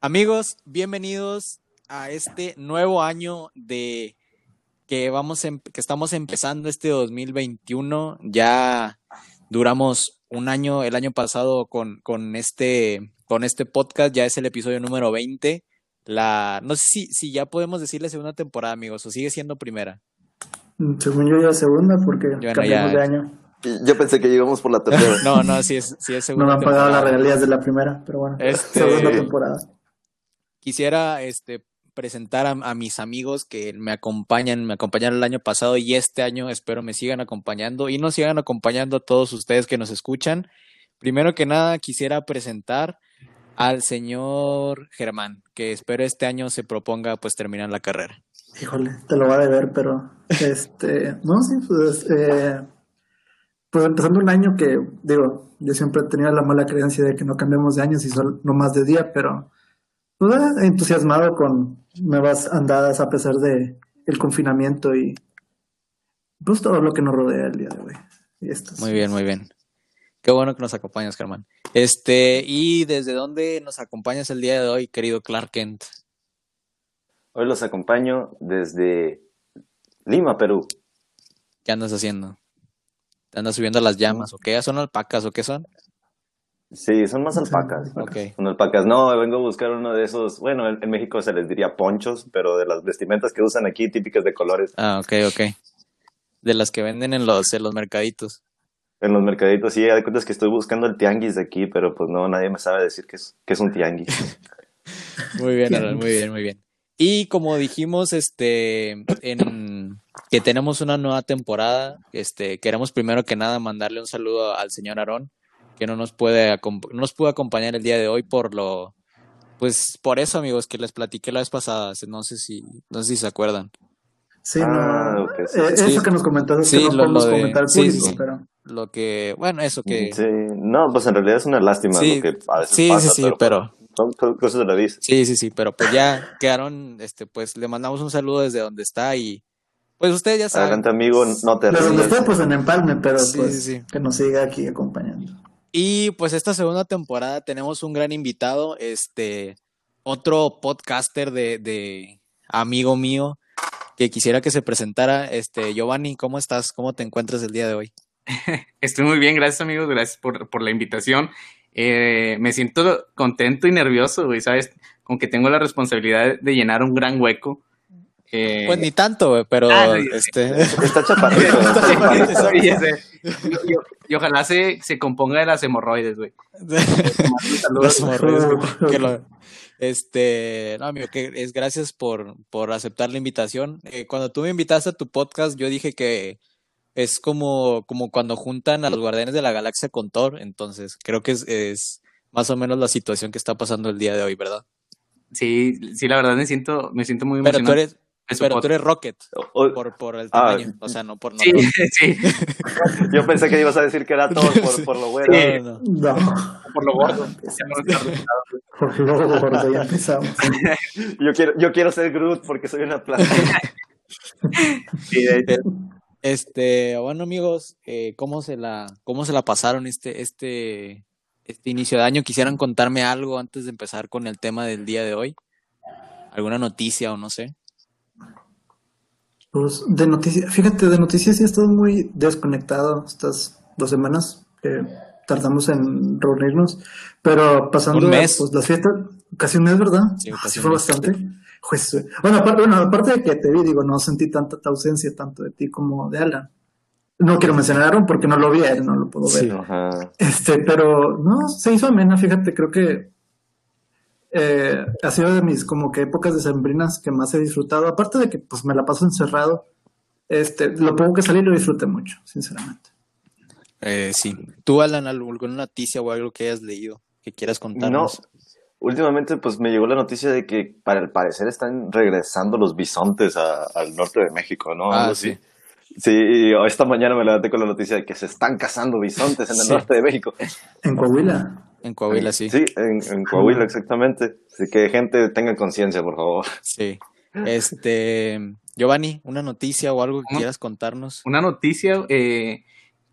Amigos, bienvenidos a este nuevo año de que vamos em- que estamos empezando este 2021. Ya duramos un año el año pasado con, con este con este podcast, ya es el episodio número 20. La no sé si, si ya podemos decirle segunda temporada, amigos, o sigue siendo primera. Según yo ya segunda porque Bueno, cambiamos ya. de año. Yo pensé que llegamos por la tercera. No, no, sí es, sí es No segunda me han pagado las regalías de la primera, pero bueno. Este- Segunda temporada. Quisiera este presentar a, a mis amigos que me acompañan, me acompañaron el año pasado y este año espero me sigan acompañando y nos sigan acompañando a todos ustedes que nos escuchan. Primero que nada, quisiera presentar al señor Germán, que espero este año se proponga pues terminar la carrera. Híjole, te lo va a deber, pero este, no, sí, pues, eh, pues empezando un año que, digo, yo siempre tenido la mala creencia de que no cambiamos de años y solo no más de día, pero pues ah, entusiasmado con nuevas andadas a pesar de el confinamiento y pues todo lo que nos rodea el día de hoy. Y esto es- Muy bien, muy bien. Qué bueno que nos acompañas, Germán. Este, ¿y desde dónde nos acompañas el día de hoy, querido Clark Kent? Hoy los acompaño desde Lima, Perú. ¿Qué andas haciendo? ¿Te andas subiendo a las llamas o qué? ¿Son alpacas o qué son? Sí, son más alpacas. Ok. Son alpacas. No, vengo a buscar uno de esos. Bueno, en, en México se les diría ponchos, pero de las vestimentas que usan aquí, típicas de colores. Ah, ok, ok. De las que venden en los, en los mercaditos. En los mercaditos, sí, de cuentas que estoy buscando el tianguis de aquí, pero pues no, nadie me sabe decir qué es, qué es un tianguis. Muy bien, Alan, muy bien, muy bien. Y como dijimos, este, en que tenemos una nueva temporada, este, queremos primero que nada mandarle un saludo al señor Aarón, que no nos puede, no nos pudo acompañar el día de hoy por lo, pues por eso, amigos, que les platiqué la vez pasada, no sé si, no sé si se acuerdan. Sí, Ah, no. sí, eh, sí. Eso que nos comentaste Sí, que no lo- podemos lo de- comentar al sí, sí, público, sí. pero Lo que, bueno, eso que, Sí, no, pues en realidad es una lástima Sí, lo que a veces sí, pasa, sí, sí, pero- Son co- cosas de la vida. Sí, sí, sí, pero pues ya quedaron, este, pues le mandamos un saludo desde donde está y pues ustedes ya saben. Adelante, amigo, no te de donde esté, pues en Empalme, pero Sí, pues sí, sí. que nos siga aquí acompañando. Y pues esta segunda temporada tenemos un gran invitado, este, otro podcaster de, de amigo mío que quisiera que se presentara. Este, Giovanni, ¿cómo estás? ¿Cómo te encuentras el día de hoy? Estoy muy bien, gracias amigos, gracias por, por la invitación. Eh, me siento contento y nervioso, güey, ¿sabes? Como que tengo la responsabilidad de llenar un gran hueco. Eh, Pues ni tanto, güey, pero Ah, este, Está chaparrito. Y, ojalá se, se componga de las hemorroides, güey. Las hemorroides, que lo- este, no, amigo, que es gracias por, por aceptar la invitación. Eh, cuando tú me invitaste a tu podcast, yo dije que es como, como cuando juntan a los Guardianes de la Galaxia con Thor, entonces creo que es, es más o menos la situación que está pasando el día de hoy, ¿verdad? Sí, sí, la verdad me siento, me siento muy Pero tú emocionado. eres, pero tú eres Rocket, O- por, por el Ah, tamaño, o sea, no por Sí, nosotros. sí, Yo pensé que ibas a decir que era todo por, por lo bueno. Sí. No, no, no. No, por lo gordo. No por lo gordo, ya empezamos. Yo quiero, yo quiero ser Groot porque soy una planta. Sí, de hecho. Este, bueno amigos, eh, ¿cómo se la, cómo se la pasaron este, este, este inicio de año? ¿Quisieran contarme algo antes de empezar con el tema del día de hoy? ¿Alguna noticia o no sé? Pues de noticias, fíjate, de noticias sí he estado muy desconectado estas dos semanas que tardamos en reunirnos, pero pasando Un mes. pues, las fiestas, casi un mes, ¿verdad? Sí, casi sí un fue mes. bastante. Pues, bueno, aparte, bueno, aparte de que te vi, digo, no sentí tanta ta ausencia tanto de ti como de Alan. No quiero mencionar a Aaron porque no lo vi a él, no lo puedo ver. Sí. Ajá. Este, pero no, se hizo amena, fíjate, creo que eh, ha sido de mis como que épocas decembrinas que más he disfrutado, aparte de que pues me la paso encerrado, este, lo poco que salí lo disfruté mucho, sinceramente. Eh, sí. ¿Tú, Alan, alguna noticia o algo que hayas leído que quieras No, contarnos? Últimamente pues me llegó la noticia de que para el parecer están regresando los bisontes a- al norte de México, ¿no? Ah, sí. Sí, y esta mañana me levanté con la noticia de que se están cazando bisontes en el Sí. norte de México. En Coahuila, En Coahuila, sí. Sí, en, en Coahuila, exactamente. Así que gente, tengan conciencia, por favor. Sí. Este, Giovanni, una noticia o algo que ¿Cómo? quieras contarnos. Una noticia, eh,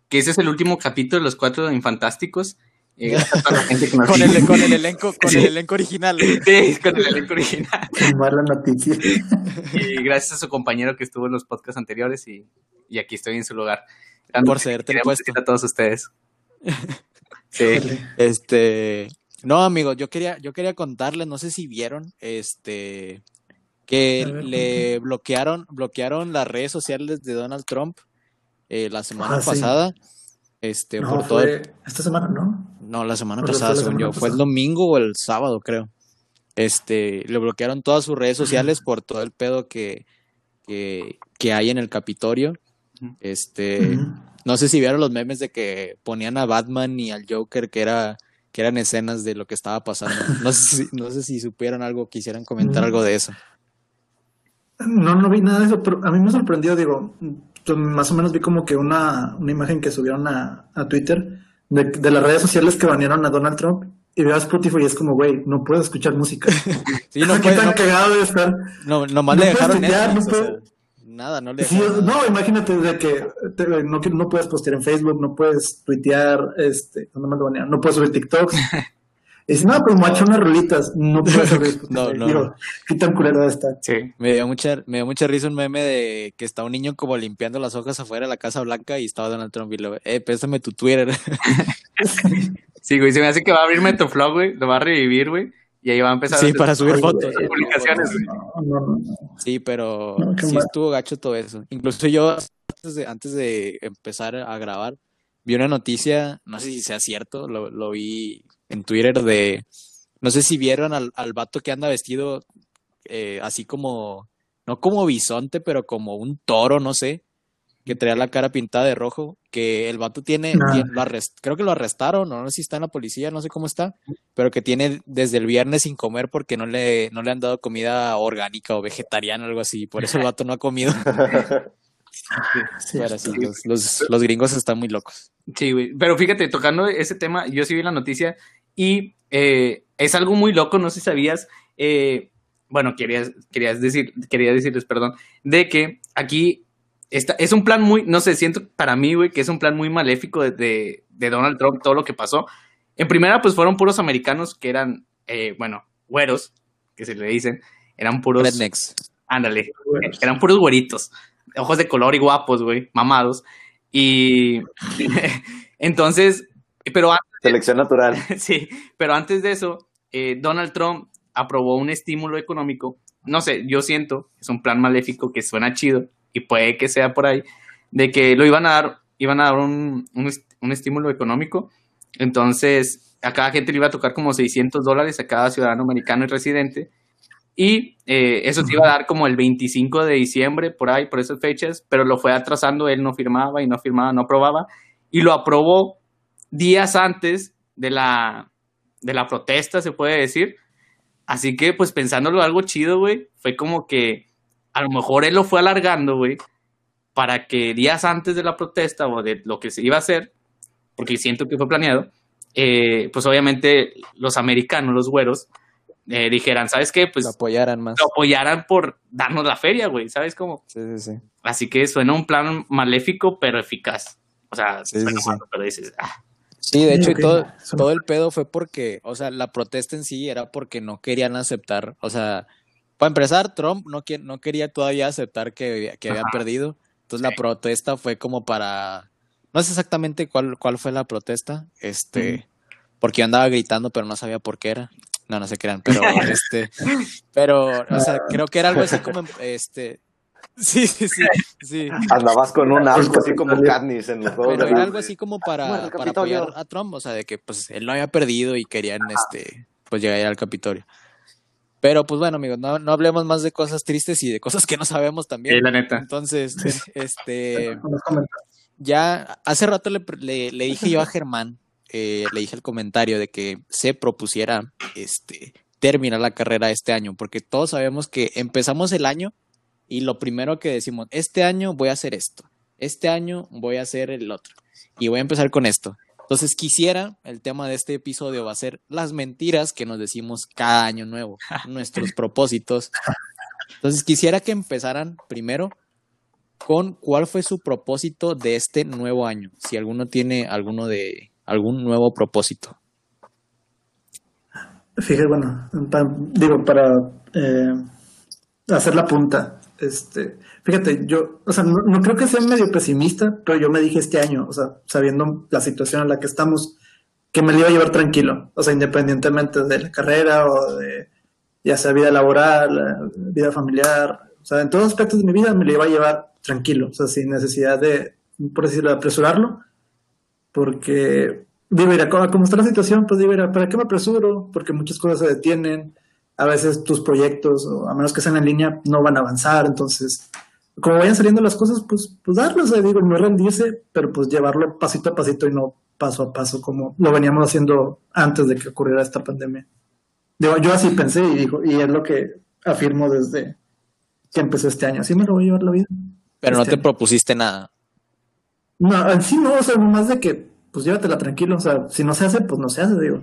que ese es el último capítulo de los cuatro infantásticos. Eh, gracias a toda la gente que nos Con el, con el elenco, con Sí. el elenco original. Sí, con el elenco original. Mala noticia. Y gracias a su compañero que estuvo en los podcasts anteriores y, y aquí estoy en su lugar. Por queremos puesto. a todos ustedes. Sí. Este, no, amigos, yo quería, yo quería contarles, no sé si vieron, este, que ver, le bloquearon, bloquearon las redes sociales de Donald Trump eh, la semana Ah, sí. pasada. Este, No, por todo, fue esta semana, ¿no? No, la semana pasada, la según yo, fue el domingo o el sábado, creo. Este, le bloquearon todas sus redes sociales por todo el pedo que, que, que hay en el Capitolio. Ujú. Este, no sé si vieron los memes de que ponían a Batman y al Joker, que era, que eran escenas de lo que estaba pasando. No sé si, no sé si supieron algo, quisieran comentar Mm. algo de eso. No, no vi nada de eso, pero a mí me sorprendió, digo, más o menos vi como que una, una imagen que subieron a, a Twitter de, de las redes sociales que banearon a Donald Trump y veo a Spotify y es como, güey, no puedes escuchar música. Sí, no, ¿Qué puede- tan no, cagado de estar? no, nomás no le puedes dejaron no o sea, puedes- nada, no le Sí, dejaron nada. no, imagínate de que te- no, no puedes postear en Facebook, no puedes tuitear, este, ¿dónde más lo banearon? No puedes subir TikToks. Dice, no, pues me ha hecho unas rolitas, no puedes subir. No, no, Digo, no. qué tan culero estar. Sí. Me dio mucha, me dio mucha risa un meme de que está un niño como limpiando las hojas afuera de la Casa Blanca y estaba Donald Trump y le eh, préstame tu Twitter. Sí, güey, se me hace que va a abrir Metaflog, güey, lo va a revivir, güey, y ahí va a empezar a Sí, hacer para subir fotos. güey, publicaciones, güey. No, no, no, no. Sí, pero sí mal. estuvo gacho todo eso. Incluso yo, antes de, antes de empezar a grabar, vi una noticia, no sé si sea cierto, lo, lo vi en Twitter de, no sé si vieron al, al vato que anda vestido eh, así como, no como bisonte, pero como un toro, no sé, que traía la cara pintada de rojo, que el vato tiene, tiene- lo arrest- creo que lo arrestaron, o no sé si está en la policía, no sé cómo está, pero que tiene desde el viernes sin comer porque no le, no le han dado comida orgánica o vegetariana o algo así, por eso el vato no ha comido. Sí, Pero sí, los, los, los gringos están muy locos. Sí, güey. Pero fíjate, tocando ese tema, yo sí vi la noticia y eh, es algo muy loco, no sé si sabías. eh, bueno, querías, querías decir, quería decirles, perdón, de que aquí está, es un plan muy, no sé, siento para mí, güey, que es un plan muy maléfico de, de, de Donald Trump, todo lo que pasó. En primera, pues fueron puros americanos que eran, eh, bueno, güeros, que se le dicen, eran puros, Rednecks. ándale, Güeros. eran puros güeritos, ojos de color y guapos, güey, mamados. Y entonces, pero antes, Selección natural. sí, pero antes de eso, eh, Donald Trump aprobó un estímulo económico. No sé, yo siento, es un plan maléfico que suena chido y puede que sea por ahí, de que lo iban a dar, iban a dar un, un, un estímulo económico. Entonces, a cada gente le iba a tocar como 600 dólares a cada ciudadano americano y residente. Y eh, eso se iba a dar como el 25 de diciembre, por ahí, por esas fechas, pero lo fue atrasando, él no firmaba y no firmaba, no aprobaba, y lo aprobó días antes de la, de la protesta, se puede decir. Así que, pues pensándolo algo chido, güey, fue como que a lo mejor él lo fue alargando, güey, para que días antes de la protesta o de lo que se iba a hacer, porque siento que fue planeado, eh, pues obviamente los americanos, los güeros, eh, dijeran, ¿sabes qué? Pues lo apoyaran más. lo apoyaran por darnos la feria, güey, ¿sabes cómo? Sí, sí, sí. Así que suena un plan maléfico, pero eficaz. O sea, Sí, suena sí, sí. malo, pero dices, ah, Sí, de hecho, y todo, todo el pedo fue porque, o sea, la protesta en sí era porque no querían aceptar, o sea, para empezar, Trump no, no quería todavía aceptar que, que había Ajá. perdido, entonces la protesta fue como para, no sé exactamente cuál, cuál fue la protesta, este, porque yo andaba gritando, pero no sabía por qué era, no, no se crean, pero, este, pero, o sea, creo que era algo así como, este, sí, sí, sí, sí. Andabas con un arco así como Katniss en los juegos Pero era algo así como para, para apoyar a Trump, o sea, de que pues él no había perdido y querían este pues llegar al Capitolio. Pero pues bueno, amigos, no, no hablemos más de cosas tristes y de cosas que no sabemos también. Sí, la neta. Entonces, este ya hace rato le, le, le dije yo a Germán, eh, le dije el comentario de que se propusiera este terminar la carrera este año, porque todos sabemos que empezamos el año y lo primero que decimos, este año voy a hacer esto, este año voy a hacer el otro y voy a empezar con esto. Entonces quisiera, el tema de este episodio va a ser las mentiras que nos decimos cada año nuevo, nuestros propósitos. Entonces quisiera que empezaran primero con cuál fue su propósito de este nuevo año. Si alguno tiene alguno de algún nuevo propósito. Fíjate, bueno, pa- digo, para eh, hacer la punta, este, fíjate, yo, o sea, no, creo que sea medio pesimista, pero yo me dije este año, o sea, sabiendo la situación en la que estamos, que me lo iba a llevar tranquilo, o sea, independientemente de la carrera o de, ya sea vida laboral, eh, vida familiar, o sea, en todos aspectos de mi vida me lo iba a llevar tranquilo, o sea, sin necesidad de, por decirlo, de apresurarlo, porque, digo, mira, como está la situación, pues digo, mira, ¿para qué me apresuro? Porque muchas cosas se detienen, a veces tus proyectos, o a menos que sean en línea, no van a avanzar, entonces, como vayan saliendo las cosas, pues, pues darlos, sea, digo, no rendirse, pero pues llevarlo pasito a pasito y no paso a paso, como lo veníamos haciendo antes de que ocurriera esta pandemia. Digo, yo así pensé y digo, y es lo que afirmo desde que empezó este año, así me lo voy a llevar la vida. Pero no Este te año. propusiste nada. No, en sí no, o sea, más de que, pues llévatela tranquilo, o sea, si no se hace, pues no se hace, digo.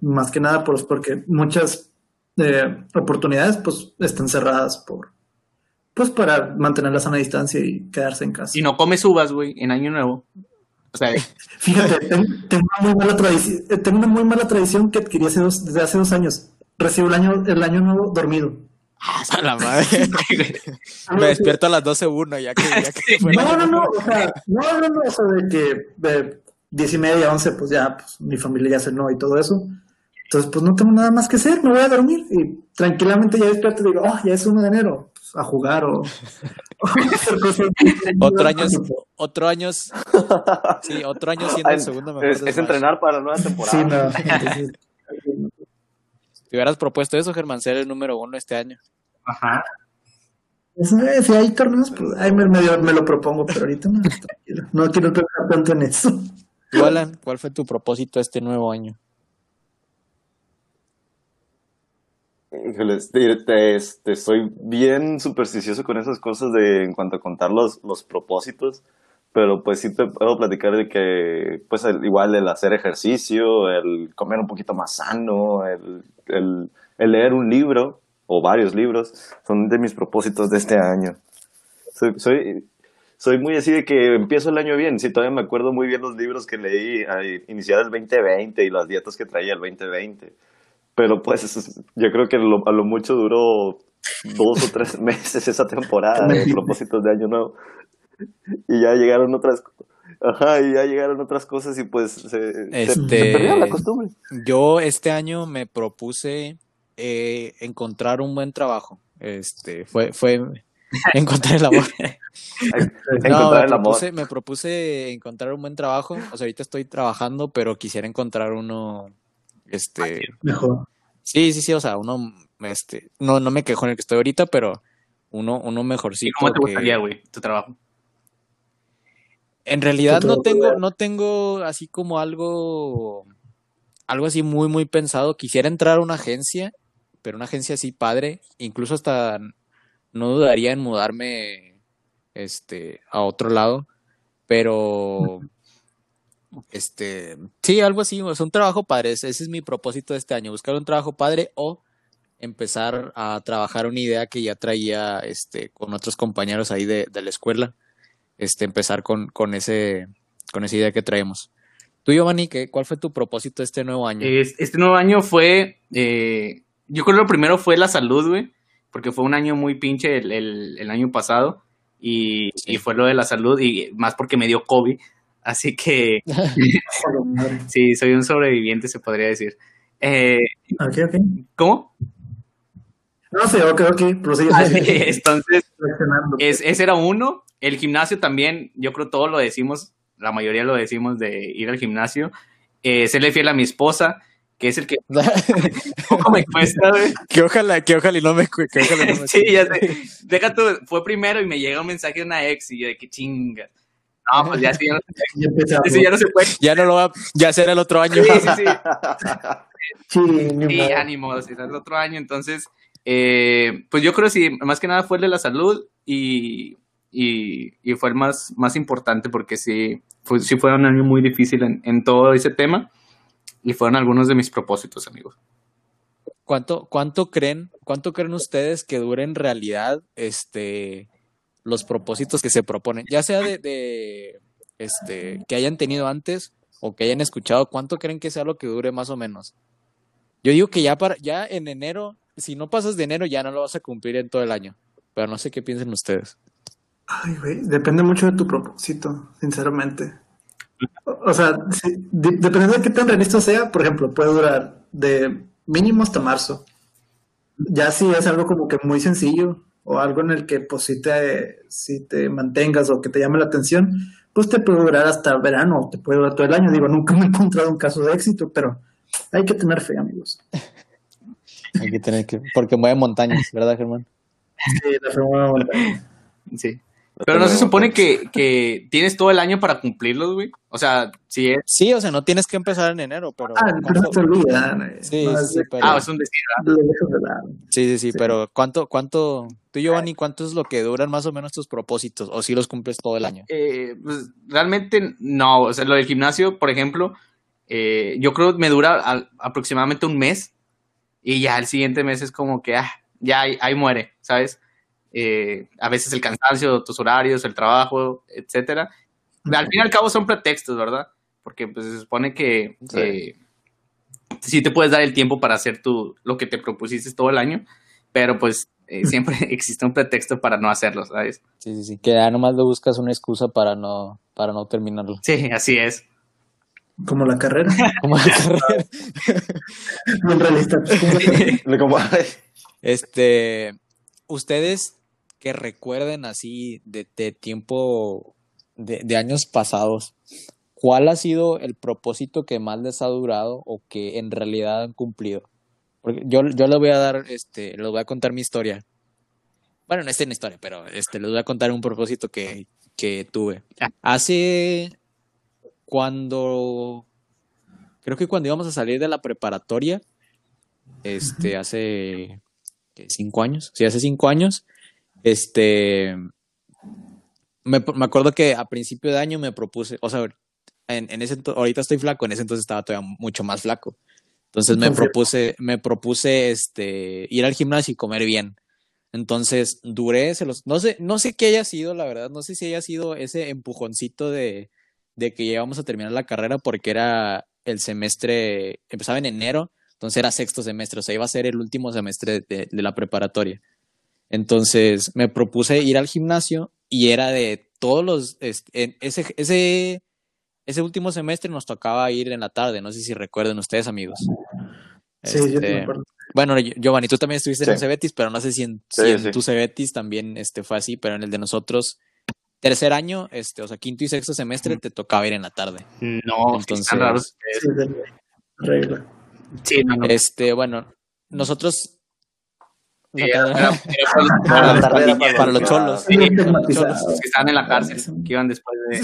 Más que nada, pues porque muchas eh, oportunidades, pues, están cerradas por, pues para mantener la sana distancia y quedarse en casa. Y no comes uvas, güey, en Año Nuevo. O sea, Fíjate, ten- tengo una muy mala tradición, eh, tengo una muy mala tradición que adquirí hace dos, desde hace dos años. Recibo el año, el año nuevo dormido. A la madre. Me despierto a las 12.1 ya que, ya que fue No, no, no, o sea, no, no, no, o sea, de que de diez y media, once, pues ya, pues mi familia ya cenó y todo eso. Entonces, pues no tengo nada más que hacer, me voy a dormir y tranquilamente ya despierto y digo, oh, ya es 1 de enero, pues, a jugar o, o hacer cosas. Otro año, otro año, sí, otro año siendo el segundo mejor es, entrenar para la nueva temporada. Sí, no, entonces, Te hubieras propuesto eso, Germán, ser el número uno este año. ajá. eso, eh, si hay torneos, pues ahí me, medio me lo propongo, pero ahorita no, tranquilo, no quiero pensar tanto en eso. Tú, Alan, ¿cuál fue tu propósito este nuevo año? Híjoles, te, te- este, soy bien supersticioso con esas cosas de en cuanto a contar los, los propósitos, pero pues sí te puedo platicar de que, pues igual el hacer ejercicio, el comer un poquito más sano, el, el, leer un libro o varios libros, son de mis propósitos de este año. Soy, soy, muy así de que empiezo el año bien, sí, todavía me acuerdo muy bien los libros que leí iniciar el 2020 y las dietas que traía el 2020. Pero pues yo creo que lo- a lo mucho duró dos o tres meses esa temporada de propósitos de año nuevo. Y ya llegaron otras ajá, y ya llegaron otras cosas y pues se, Este- se perdió la costumbre. Yo este año me propuse eh, encontrar un buen trabajo. Este, fue, fue encontrar el amor. No, me Encontrar el amor. propuse, me propuse encontrar un buen trabajo. O sea, ahorita estoy trabajando, pero quisiera encontrar uno, este, Mejor. sí, sí, sí, o sea, uno, este, no, no me quejo en el que estoy ahorita, pero uno, uno ¿Y mejorcito. cómo te gustaría, güey, tu trabajo? En realidad no tengo, no tengo así como algo, algo así muy, muy pensado. Quisiera entrar a una agencia, pero una agencia así padre. Incluso hasta no dudaría en mudarme, este, a otro lado. Pero, este, sí, algo así, sea, un trabajo padre. Ese ese es mi propósito de este año, buscar un trabajo padre o empezar a trabajar una idea que ya traía, este, con otros compañeros ahí de, de la escuela este, empezar con, con, ese, con esa idea que traemos. Tú, Giovanni, ¿qué, ¿cuál fue tu propósito este nuevo año? Es- Este nuevo año fue, eh, yo creo que lo primero fue la salud, güey, porque fue un año muy pinche el, el- el año pasado y, Sí. y fue lo de la salud y más porque me dio COVID, así que sí, soy un sobreviviente, se podría decir. Eh. ¿Cómo? No sé, ok, ok, prosigue. Entonces, Reaccionando. es, ese era uno. El gimnasio también, yo creo todos lo decimos, la mayoría lo decimos de ir al gimnasio. Eh, serle fiel a mi esposa, que es el que poco me cuesta, güey. que ojalá, que ojalá y no me, que ojalá y no me Sí, ya sé. Deja tú, fue primero y me llega un mensaje de una ex y yo de que chinga. No, pues ya sí, ya no, Ya empezamos. ese ya no se puede. Ya no lo va, ya será el otro año. Sí, sí, sí. Sí, Sí, ánimo, si es el otro año. Entonces, eh, pues yo creo sí, más que nada fue el de la salud y, y, y fue el más, más importante porque sí, fue, sí fue un año muy difícil en, en todo ese tema y fueron algunos de mis propósitos, amigos. ¿Cuánto, cuánto creen, cuánto creen ustedes que dure en realidad este los propósitos que se proponen? Ya sea de, de este que hayan tenido antes o que hayan escuchado, ¿cuánto creen que sea lo que dure más o menos? Yo digo que ya para, ya en enero, si no pasas de enero, ya no lo vas a cumplir en todo el año. Pero no sé qué piensen ustedes. Ay, güey, depende mucho de tu propósito, sinceramente. O, sea, si- de- dependiendo de qué tan realista sea, por ejemplo, puede durar de mínimo hasta marzo. Ya si es algo como que muy sencillo o algo en el que pues si te, si te mantengas o que te llame la atención, pues te puede durar hasta verano o te puede durar todo el año. Digo, nunca me he encontrado un caso de éxito, pero hay que tener fe, amigos. Hay que tener que, porque mueve montañas, ¿verdad, Germán? Sí, la fe mueve montañas. Sí. Pero no se supone que, que tienes todo el año para cumplirlos, güey. O sea, si es. Sí, o sea, no tienes que empezar en enero, pero Ah, pero no te olvidan. eh. Sí, No, sí, pero- Ah, es un decir. sí, sí, sí, Sí. pero ¿cuánto, cuánto, tú Giovanni, cuánto es lo que duran más o menos tus propósitos? ¿O si los cumples todo el año? Eh, pues realmente no. O sea, lo del gimnasio, por ejemplo, eh, yo creo que me dura al- aproximadamente un mes. Y ya el siguiente mes es como que, ah, ya ahí, ahí muere, ¿sabes? Eh, a veces el cansancio, tus horarios, el trabajo, etcétera. Al fin y al cabo son pretextos, ¿verdad? Porque pues se supone que Sí. eh, sí te puedes dar el tiempo para hacer tu, lo que te propusiste todo el año, pero pues eh, siempre existe un pretexto para no hacerlo, ¿sabes? Sí, sí, sí, que ya nomás le buscas una excusa para no, para no terminarlo. Sí, así es. Como la carrera. Como la carrera. Bien realista. Este, ustedes que recuerden así de, tiempo, de, años pasados, ¿cuál ha sido el propósito que más les ha durado o que en realidad han cumplido? Porque yo, yo les voy a dar, este, les voy a contar mi historia. Bueno, no es una historia, pero este, les voy a contar un propósito que, que tuve. Hace cuando, creo que cuando íbamos a salir de la preparatoria, este, hace cinco años, sí, hace cinco años, este, me, me acuerdo que a principio de año me propuse, o sea, en, en ese, ahorita estoy flaco, en ese entonces estaba todavía mucho más flaco. Entonces me propuse, me propuse, este, ir al gimnasio y comer bien. Entonces duré, se los, no sé, no sé qué haya sido, la verdad, no sé si haya sido ese empujoncito de, de que ya íbamos a terminar la carrera porque era el semestre, empezaba en enero, entonces era sexto semestre, o sea, iba a ser el último semestre de, de la preparatoria. Entonces me propuse ir al gimnasio y era de todos los, este, en ese, ese, ese último semestre nos tocaba ir en la tarde, no sé si recuerden ustedes amigos. Sí, yo Este, te acuerdo. bueno, Gi- Giovanni, tú también estuviste en Sí. Cebetis, pero no sé si en, Sí, si en sí. tu Cebetis también este, fue así, pero en el de nosotros, tercer año, este, o sea, quinto y sexto semestre, te tocaba ir en la tarde. No, Entonces- regla. Sí, no, no. Este, bueno, nosotros... Sí, era- era- era por los- Ah, para los cholos. Sí, los cholos, que estaban en la cárcel, que iban después de,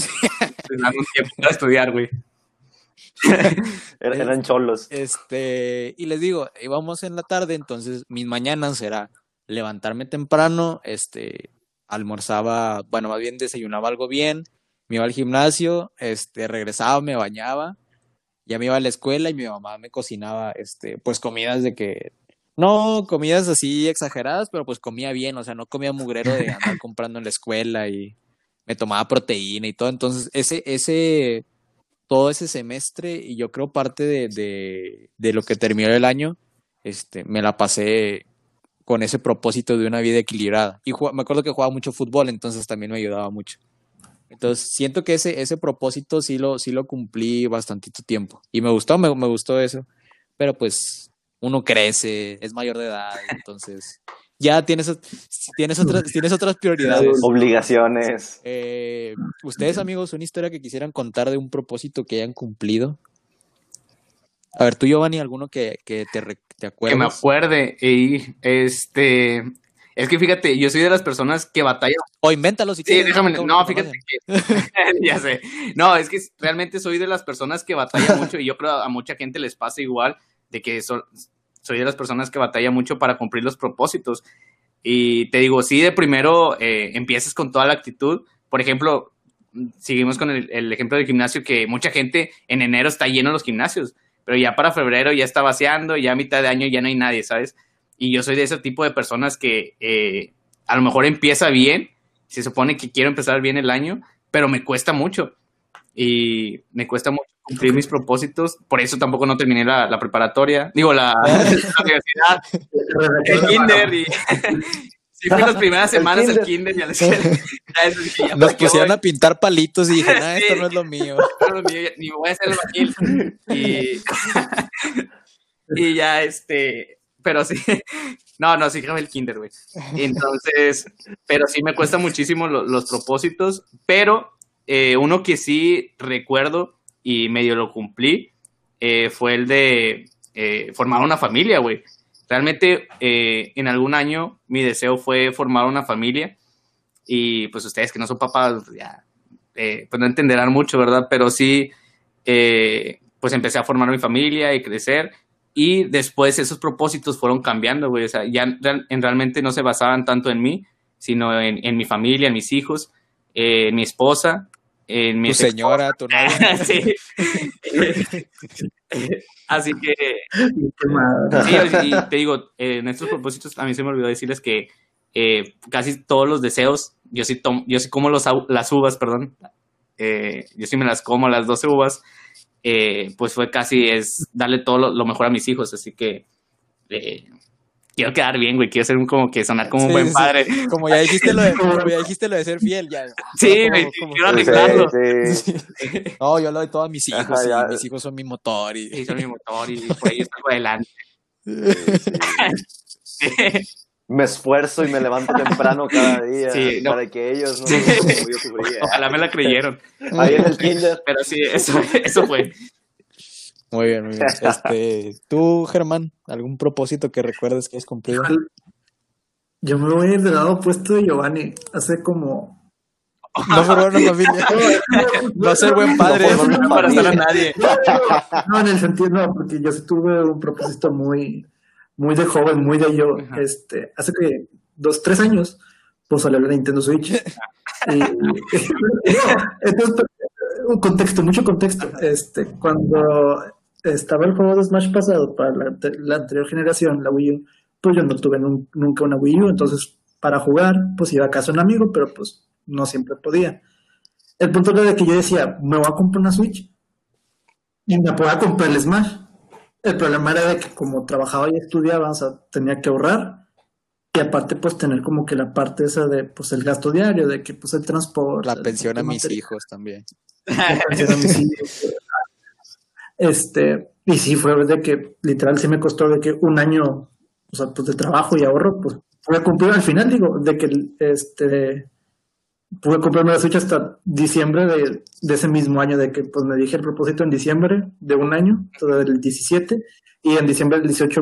un tiempo para estudiar, güey. er- eran cholos. Este, y les digo, íbamos en la tarde, entonces mis mañanas era levantarme temprano, este, almorzaba, bueno, más bien desayunaba algo bien, me iba al gimnasio, este, regresaba, me bañaba, ya me iba a la escuela y mi mamá me cocinaba, este, pues comidas de que, no comidas así exageradas, pero pues comía bien, o sea, no comía mugrero de andar comprando en la escuela y me tomaba proteína y todo, entonces ese, ese, todo ese semestre y yo creo parte de, de, de lo que terminó el año, este, me la pasé con ese propósito de una vida equilibrada. Y me acuerdo que jugaba mucho fútbol, entonces también me ayudaba mucho. Entonces siento que ese, ese propósito sí lo, sí lo cumplí bastantito tiempo. Y me gustó, me, me gustó eso. Pero pues uno crece, es mayor de edad, entonces ya tienes, tienes, otras, tienes otras prioridades. Obligaciones. Eh, Ustedes, amigos, una historia que quisieran contar de un propósito que hayan cumplido. A ver, tú, Giovanni, alguno que, que te, te Que me acuerdes. acuerde. Y este. Es que fíjate, yo soy de las personas que batallan. O invéntalo si Sí, quieres. déjame. Acabo No, fíjate que. ya sé. No, es que realmente soy de las personas que batalla mucho y yo creo a mucha gente les pasa igual de que so- soy de las personas que batalla mucho para cumplir los propósitos. Y te digo, sí, de primero eh, empieces con toda la actitud. Por ejemplo, seguimos con el, el ejemplo del gimnasio que mucha gente en enero está lleno los gimnasios. pero ya para febrero ya está vaciando, ya a mitad de año ya no hay nadie, ¿sabes? Y yo soy de ese tipo de personas que eh, a lo mejor empieza bien, se supone que quiero empezar bien el año, pero me cuesta mucho. Y me cuesta mucho cumplir mis propósitos, por eso tampoco no terminé la, la preparatoria, digo, la, la universidad, el kinder y... Sí, fue las primeras semanas del kinder y a la escuela. Ya eso dije, ya, Nos ¿para qué pusieron voy? a pintar palitos y dije, nah, Sí. esto no es lo mío. Pero ni, ni voy a hacer el Y, y ya, este, pero sí, no, no, sí grabé el kinder, güey. Entonces, pero sí me cuesta muchísimo lo- los propósitos, pero eh, uno que sí recuerdo y medio lo cumplí eh, fue el de eh, formar una familia, güey. Realmente eh, en algún año mi deseo fue formar una familia y pues ustedes que no son papás, pues, ya, eh, pues no entenderán mucho, ¿verdad? Pero sí, eh, pues empecé a formar mi familia y crecer y después esos propósitos fueron cambiando, güey. O sea, ya en realmente no se basaban tanto en mí, sino en, en mi familia, en mis hijos, eh, en mi esposa, en mi Tu señora, tu novia. sí. Así que, sí, y te digo, en estos propósitos a mí se me olvidó decirles que eh, casi todos los deseos, yo sí, tomo, yo sí como los, las uvas, perdón, eh, yo sí me las como las 12 uvas, eh, pues fue casi es darle todo lo, lo mejor a mis hijos, así que eh, quiero quedar bien, güey, quiero ser un, como que sonar como un Sí, buen sí. padre. Como ya dijiste lo de, como ya dijiste lo de ser fiel, ya. Sí, Como- güey, como- quiero Sí, arreglarlo. sí. No, yo lo doy todo a mis hijos Ajá, ya. mis hijos son mi motor y Y son mi motor y por ahí salgo adelante. Me esfuerzo y me levanto temprano cada día Sí, no. para que ellos no Sí. Ojalá me la creyeron. Ahí en el kinder. Pero sí, eso, eso fue. Muy bien, muy bien. Este, tú, Germán, ¿algún propósito que recuerdes que has cumplido? Yo me voy a ir del lado opuesto de Giovanni. Hace como. No formar una familia. No ser buen padre. No estar a nadie. No, en el sentido, no, porque yo sí tuve un propósito muy, muy de joven, muy de yo. Ajá. Este, hace que dos, tres años, pues salió la Nintendo Switch. Y, entonces, un contexto, mucho contexto. Este, cuando estaba el juego de Smash pasado para la, la anterior generación, la Wii U, pues yo no tuve nun- nunca una Wii U, entonces para jugar, pues iba a casa un amigo, pero pues no siempre podía. El punto era de que yo decía, me voy a comprar una Switch y me podía comprar el Smash. El problema era de que como trabajaba y estudiaba, o sea, tenía que ahorrar y aparte pues tener como que la parte esa de pues el gasto diario, de que pues el transporte. La pensión a mis hijos también. la pensión a mis hijos. Este, y sí fue de que literal sí me costó de que un año, o sea, pues de trabajo y ahorro, pues pude cumplir al final, digo, de que este pude comprarme la Switch hasta diciembre de, de ese mismo año, de que pues me dije el propósito en diciembre de un año, todo del 17, y en diciembre del 18,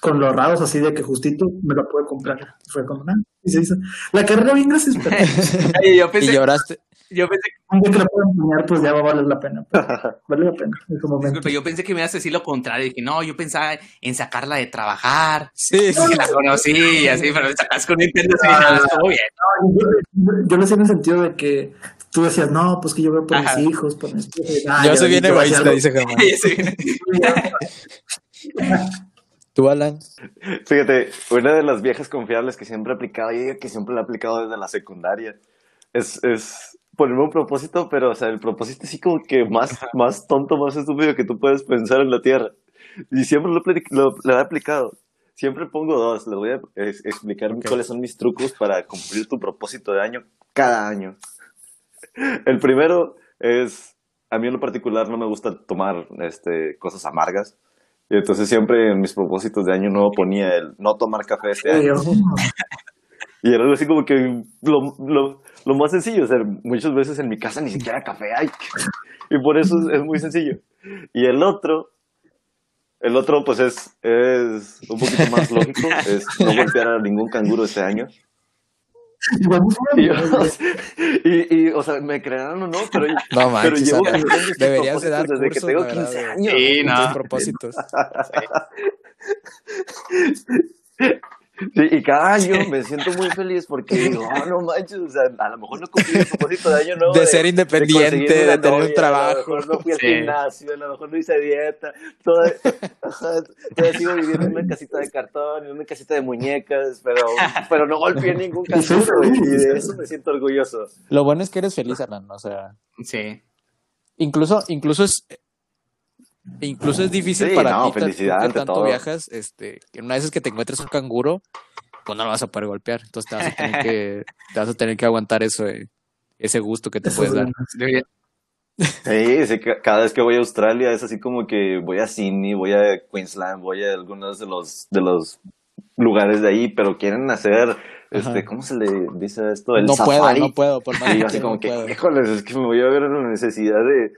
con los ahorrados así de que justito me lo pude comprar. Fue como nada, y se hizo. La carrera bien, gracias, pero yo Y lloraste. Yo pensé, un día que la pueda enseñar, pues ya va a valer la pena. pero vale la pena en su momento. disculpe, yo pensé que me ibas a decir lo contrario. Dije, no, yo pensaba en sacarla de trabajar. Sí, Que la conocí y así, pero me sacas con Nintendo Switch. Ah. no, estuvo bien. Yo, yo lo hacía en el sentido de que tú decías, no, pues que yo veo por Ajá. mis hijos, por mis ah, Yo ya soy bien egoísta, dice Germán. ¿Tú, Alan? Fíjate, una de las viejas confiables que siempre he aplicado, y que siempre la he aplicado desde la secundaria, es, es ponerme un propósito, pero, o sea, el propósito así como que más, más tonto, más estúpido que tú puedes pensar en la Tierra. Y siempre lo, lo- lo he aplicado. Siempre pongo dos. Les voy a es- explicar Ok. cuáles son mis trucos para cumplir tu propósito de año cada año. El primero es, a mí en lo particular no me gusta tomar este, cosas amargas. Y entonces siempre en mis propósitos de año nuevo ponía el no tomar café este año. Y era algo así como que lo, lo, lo más sencillo. O sea, muchas veces en mi casa ni siquiera café hay. Y por eso es, es muy sencillo. Y el otro, el otro pues es, es un poquito más lógico. Es no golpear a ningún canguro este año. y Y, y, o sea, me creerán o no, pero, No pero manches, llevo estos Deberías de dar desde que tengo la verdad, 15 de- años. Sí, no. propósitos. Sí, y cada año me siento muy feliz porque digo, oh, no manches, o sea, a lo mejor no cumplí el propósito de año nuevo. De ser independiente, de tener un trabajo. A lo mejor no fui al Sí. gimnasio, a lo mejor no hice dieta. Todavía, ajá, todavía sigo viviendo en una casita de cartón, en una casita de muñecas, pero, pero no golpeé ningún castillo y de eso me siento orgulloso. Lo bueno es que eres feliz, Hernán. O sea, Sí. incluso, incluso es. Incluso es difícil Sí, para no, ti, felicidad que ante tanto todo. viajas, este, que una vez es que te encuentres un canguro, pues no lo vas a poder golpear. Entonces te vas a tener que, te vas a tener que aguantar eso, eh, ese gusto que te Eso puedes es dar. Sí, sí, ca- cada vez que voy a Australia es así como que voy a Sydney, voy a Queensland, voy a algunos de los, de los lugares de ahí, pero quieren hacer, este. ¿cómo se le dice a esto? El No puedo, no puedo, por más yo así como no que, puedo. híjoles, es que me voy a ver en la necesidad de...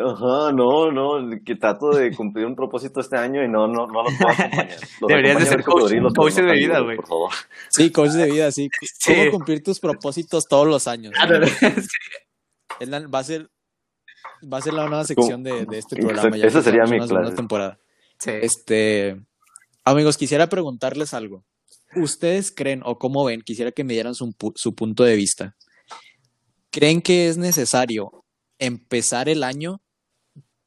Ajá, no, no, que trato de cumplir un propósito este año y no, no, no los puedo acompañar. Los Deberías de ser coach- coach de vida, güey. Por favor. Sí, coach de vida, sí. Sí. ¿Cómo cumplir tus propósitos todos los años? Sí. Es la- va a ser va a ser la nueva sección de, de este programa. Exacto, ya esa sería mi una temporada. Sí. Este, amigos, quisiera preguntarles algo. ¿Ustedes creen o cómo ven? Quisiera que me dieran su, su punto de vista. ¿Creen que es necesario empezar el año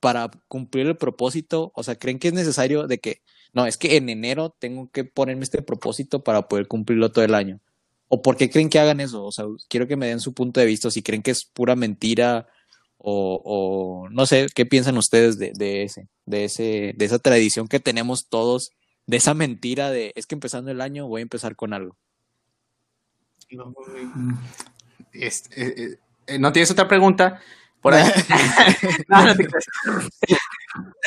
para cumplir el propósito? O sea, ¿creen que es necesario de que, no, es que en enero tengo que ponerme este propósito para poder cumplirlo todo el año? ¿O por qué creen que hagan eso? O sea, quiero que me den su punto de vista, si creen que es pura mentira o, no sé, ¿qué piensan ustedes de, ese, de ese, de esa tradición que tenemos todos, de esa mentira de es que empezando el año voy a empezar con algo? No. Mm. Este, eh, eh, eh, ¿No tienes otra pregunta? Por ahí. no, no te creas.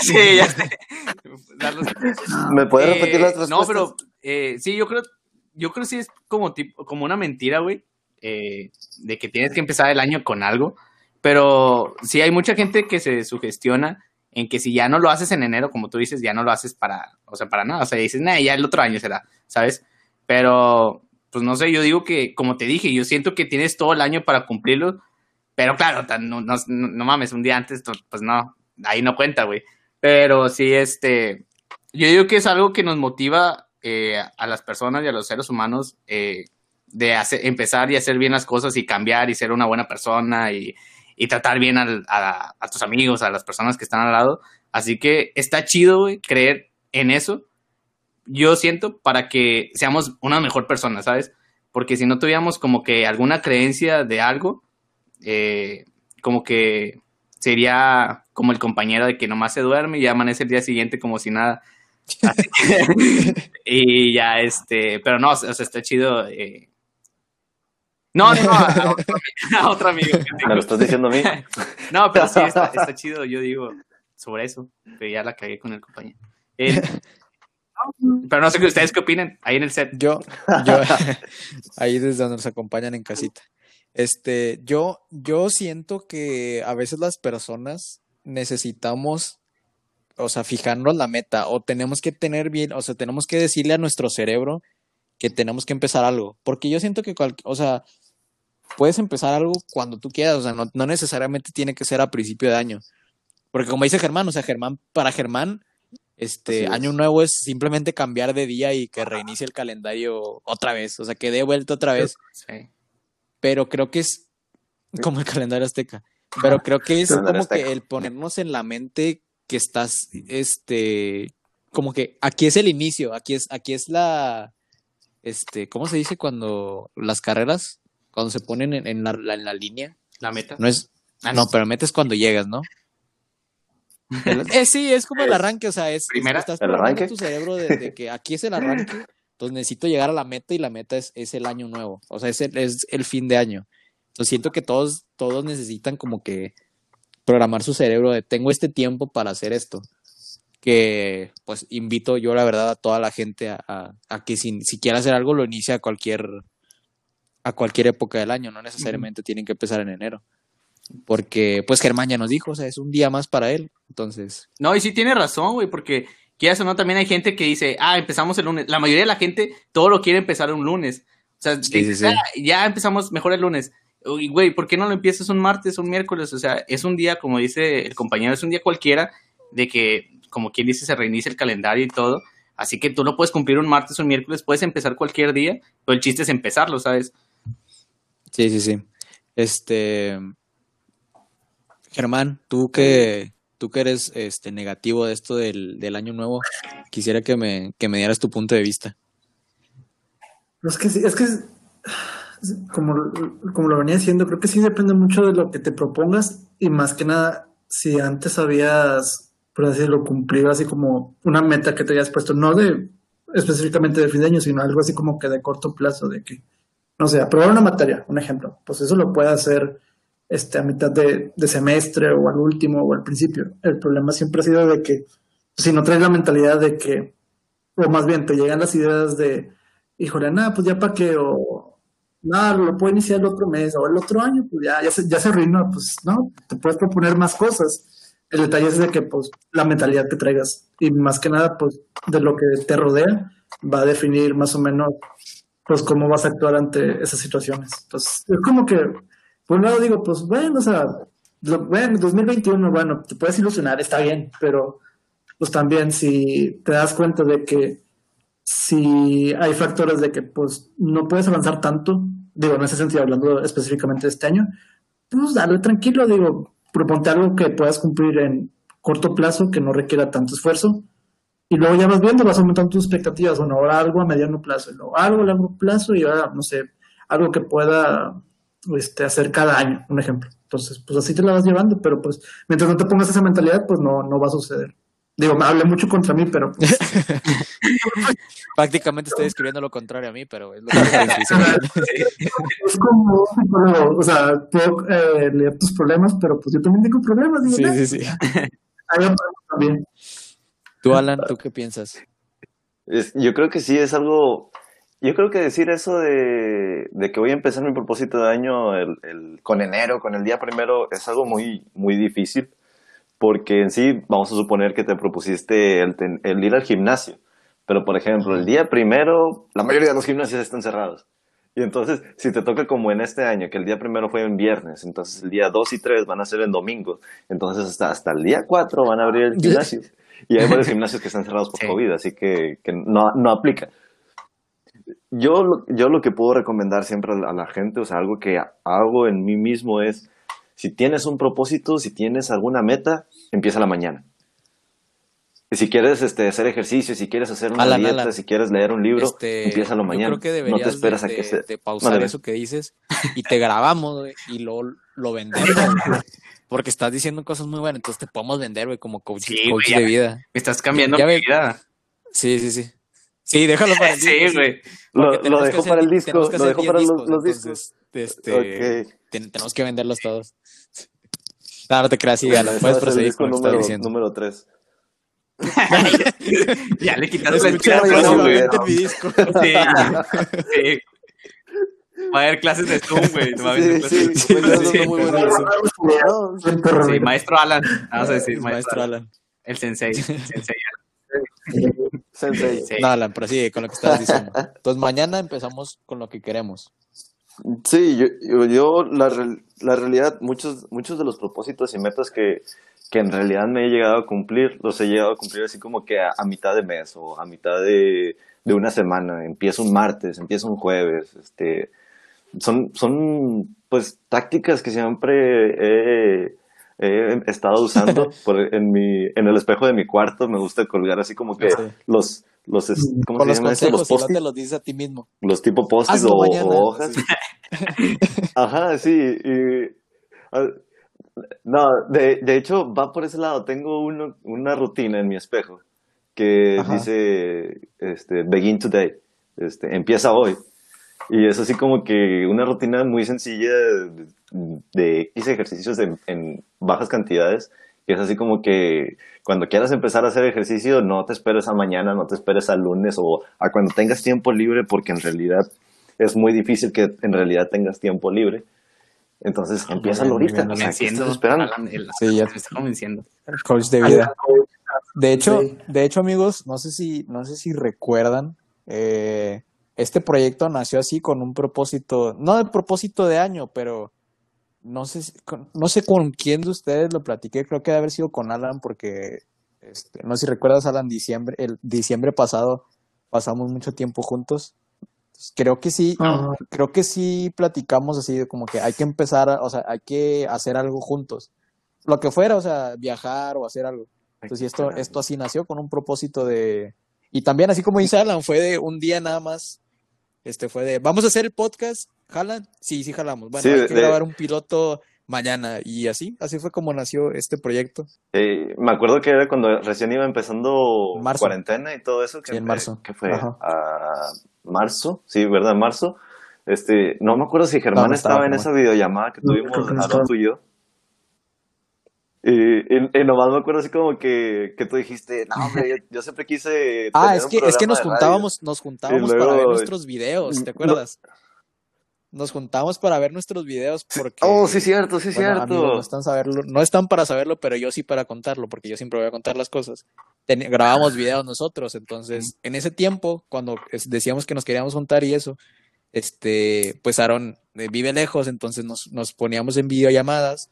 Sí, ya sé. ¿Me puedes Eh, repetir las respuestas? No, pero eh, sí, yo creo, yo creo sí es como tipo, como una mentira, güey, eh, de que tienes que empezar el año con algo. Pero sí hay mucha gente que se sugestiona en que si ya no lo haces en enero, como tú dices, ya no lo haces para, o sea, para nada. O sea, dices, nah, ya el otro año será, ¿sabes? Pero, pues no sé, yo digo que, como te dije, yo siento que tienes todo el año para cumplirlo. Pero claro, tan- no, no, no mames, un día antes, pues no, ahí no cuenta, güey. Pero sí, este, yo digo que es algo que nos motiva eh, a las personas y a los seres humanos eh, de hacer, empezar y hacer bien las cosas y cambiar y ser una buena persona y, y tratar bien al- a, a tus amigos, a las personas que están al lado. Así que está chido, güey, creer en eso. Yo siento para que seamos una mejor persona, ¿sabes? Porque si no tuviéramos como que alguna creencia de algo, eh, como que sería como el compañero de que nomás se duerme y ya amanece el día siguiente como si nada. Que- y ya, este, pero no, o sea, está chido. eh. No, no, no, a, otro, ami- a otro amigo. que. ¿Me lo estás diciendo a mí? No, pero sí, está, está chido, yo digo, sobre eso, pero ya la cagué con el compañero. Eh, pero no sé qué ustedes qué opinan ahí en el set. Yo, yo, ahí desde donde nos acompañan en casita. Este, yo, yo siento que a veces las personas necesitamos, o sea, fijarnos la meta, o tenemos que tener bien, o sea, tenemos que decirle a nuestro cerebro que tenemos que empezar algo. Porque yo siento que, cual- o sea, puedes empezar algo cuando tú quieras, o sea, no, no necesariamente tiene que ser a principio de año. Porque como dice Germán, o sea, Germán, para Germán, este es. año nuevo es simplemente cambiar de día y que reinicie el calendario otra vez, o sea, que dé vuelta otra vez. Sí. Pero creo que es como el calendario azteca. Pero creo que es como que el ponernos en la mente que estás, este, como que aquí es el inicio, aquí es, aquí es la, este, ¿cómo se dice cuando las carreras, cuando se ponen en, en la, la- en la línea? La meta. No es, Ah, no, pero metes cuando llegas, ¿no? Eh, sí, es como el arranque, o sea, es, es- ¿Primera? estás ¿El arranque? tu cerebro de, de que aquí es el arranque, entonces necesito llegar a la meta y la meta es, es el año nuevo, o sea, es el, es el fin de año. Entonces siento que todos, todos necesitan como que programar su cerebro de tengo este tiempo para hacer esto. Que pues invito yo la verdad a toda la gente a, a- a que si, si quiere hacer algo lo inicie a cualquier a cualquier época del año, no necesariamente tienen que empezar en enero. Porque pues Germán ya nos dijo, o sea, es un día más para él. Entonces, No, y sí tiene razón, güey, porque quieras o no, también hay gente que dice, ah, empezamos el lunes. La mayoría de la gente todo lo quiere empezar un lunes. O sea, Sí, dices, sí, sí. "Ah, ya empezamos mejor el lunes. Güey, ¿por qué no lo empiezas un martes, un miércoles? O sea, es un día, como dice el compañero, es un día cualquiera de que, como quien dice, se reinicia el calendario y todo. Así que tú no puedes cumplir un martes o un miércoles, puedes empezar cualquier día, pero el chiste es empezarlo, ¿sabes? Sí, sí, sí. Este. Germán, tú que, tú que eres este, negativo de esto del, del año nuevo, quisiera que me, que me dieras tu punto de vista. Es que es que como, como lo venía diciendo, creo que sí depende mucho de lo que te propongas y más que nada, si antes habías, por así decirlo, cumplido así como una meta que te hayas puesto, no de específicamente de fin de año, sino algo así como que de corto plazo, de que, no sé, aprobar una materia, un ejemplo, pues eso lo puede hacer este, a mitad de, de semestre o al último o al principio. El problema siempre ha sido de que si no traes la mentalidad de que, o más bien te llegan las ideas de, híjole, nada, pues ya para qué, o nada, lo puedo iniciar el otro mes o el otro año, pues ya, ya se, ya se arruinó, pues no, te puedes proponer más cosas. El detalle es de que, pues, la mentalidad que traigas y más que nada, pues, de lo que te rodea va a definir más o menos, pues, cómo vas a actuar ante esas situaciones. Entonces, es como que, por un lado digo, pues, bueno, o sea, lo, bueno, 2021, bueno, te puedes ilusionar, está bien, pero, pues, también si te das cuenta de que si hay factores de que pues no puedes avanzar tanto, digo, en ese sentido, hablando específicamente de este año, pues dale tranquilo, digo, proponte algo que puedas cumplir en corto plazo, que no requiera tanto esfuerzo, y luego ya vas viendo, vas aumentando tus expectativas, bueno, ahora algo a mediano plazo, y luego algo a largo plazo, y ahora, no sé, algo que pueda este, hacer cada año, un ejemplo. Entonces, pues así te la vas llevando, pero pues mientras no te pongas esa mentalidad, pues no, no va a suceder. Digo, me hablé mucho contra mí, pero pues, Prácticamente estoy escribiendo lo contrario a mí, pero es lo que es como o sea, puedo eh, leer tus problemas, pero pues yo también tengo problemas, digo, Sí, "Nah, sí, sí. hay otros también. Tú, Alan, ¿tú qué piensas? Es- yo creo que sí es algo. Yo creo que decir eso de, de que voy a empezar mi propósito de año el, el- con enero, con el día primero, es algo muy, muy difícil. Porque en sí, vamos a suponer que te propusiste el, el ir al gimnasio. Pero, por ejemplo, el día primero, la mayoría de los gimnasios están cerrados. Y entonces, si te toca como en este año, que el día primero fue en viernes, entonces el día 2 y 3 van a ser en domingo. Entonces, hasta, hasta el día 4 van a abrir el gimnasio. Y hay varios gimnasios que están cerrados por Sí. COVID, así que, que no, no aplica. Yo, lo- yo lo que puedo recomendar siempre a la, gente, o sea, algo que hago en mí mismo es, si tienes un propósito, si tienes alguna meta, empieza la mañana. Y si quieres este, hacer ejercicio, si quieres hacer una Alan, dieta, Alan. si quieres leer un libro, Este, empieza yo mañana. creo que no deberías te esperas de, a que de- se... de pausar eso que dices y te grabamos, y lo, lo vendemos, porque estás diciendo cosas muy buenas, entonces te podemos vender, güey, como coach, Sí, coach güey, de vida. Me estás cambiando Ya mi vida. Sí, sí, sí. Sí, déjalo para el disco. Sí, güey. Lo, lo dejo hacer para el di- disco, tenemos que lo dejo 10 para los, discos, los entonces, discos. Este, Ok. ten- tenemos que venderlos todos. No, no te creas, sí, Alan, ese puedes el disco con lo que diciendo. número 3. ya le quitaste ya, inspiración, no, güey. en mi disco. Sí, sí. Va a haber clases de Zoom, güey. Va a haber Sí, sí, clases. No, Sí, güey. maestro Alan. Vamos a decir, Maestro. Alan. El sensei. el sensei. Sensei. Sí. No, Alan, pero sigue con lo que estabas diciendo. Entonces, mañana empezamos con lo que queremos. Sí, yo, yo, yo la, la realidad, muchos, muchos de los propósitos y metas que, que en realidad me he llegado a cumplir, los he llegado a cumplir así como que a, a mitad de mes o a mitad de, de una semana. Empiezo un martes, empiezo un jueves. Este, son, son pues tácticas que siempre he, he estado usando por, en, mi, en el espejo de mi cuarto. Me gusta colgar así como que Sí. los, los, es- ¿cómo Con se los llama eso? Los y no te los dices a ti mismo. los tipo post-its Hazlo o, mañana, o hojas. Ajá, sí. y, ah, no, de, de hecho va por ese lado. Tengo uno, una rutina en mi espejo que Ajá. dice este, begin today, este, empieza hoy. Y es así como que una rutina muy sencilla de, de X ejercicios en, en bajas cantidades. Que es así como que cuando quieras empezar a hacer ejercicio, no te esperes a mañana, no te esperes al lunes o a cuando tengas tiempo libre, porque en realidad es muy difícil que en realidad tengas tiempo libre. Entonces, empieza ahorita. bien, O sea, ¿qué Convenciendo. estás esperando? Alan, el- Sí, ya. Me está convenciendo. Coach de vida. De hecho, Sí. de hecho, amigos, no sé si, no sé si recuerdan, eh, este proyecto nació así con un propósito, no de propósito de año, pero no sé, no sé con quién de ustedes lo platiqué, creo que debe haber sido con Alan, porque Este, no sé si recuerdas, Alan, diciembre, el diciembre pasado pasamos mucho tiempo juntos. Creo que sí, Ah, creo que sí platicamos así de como que hay que empezar, o sea, hay que hacer algo juntos. Lo que fuera, o sea, viajar o hacer algo. Entonces, esto, esto así nació con un propósito de... Y también, así como dice Alan, fue de un día nada más. Este fue de, vamos a hacer el podcast, ¿jalan? Sí, sí jalamos. Bueno, Sí, hay que de- grabar un piloto mañana. Y así, así fue como nació este proyecto. Eh, me acuerdo que era cuando recién iba empezando Marzo. cuarentena y todo eso. Que Sí, en marzo. ¿Qué fue? Ajá. Ah, marzo, sí, ¿verdad? Marzo. Este, no me acuerdo si Germán No, no estaba, estaba en Germán. esa videollamada que No, tuvimos, que no estaba. tú y yo. Y, y- y nomás me acuerdo así como que, que tú dijiste, no, hombre, yo, yo siempre quise. Ah, tener es un que, es que nos de radio". juntábamos, nos juntábamos para ver nuestros videos, ¿te No. acuerdas? Nos juntábamos para ver nuestros videos porque Oh, sí, cierto, sí, bueno, cierto. amigos, no están saberlo, no están para saberlo, pero yo sí para contarlo, porque yo siempre voy a contar las cosas. Ten- grabamos videos nosotros, entonces, en ese tiempo, cuando decíamos que nos queríamos juntar y eso, este, pues Aaron eh, vive lejos, entonces nos, nos poníamos en videollamadas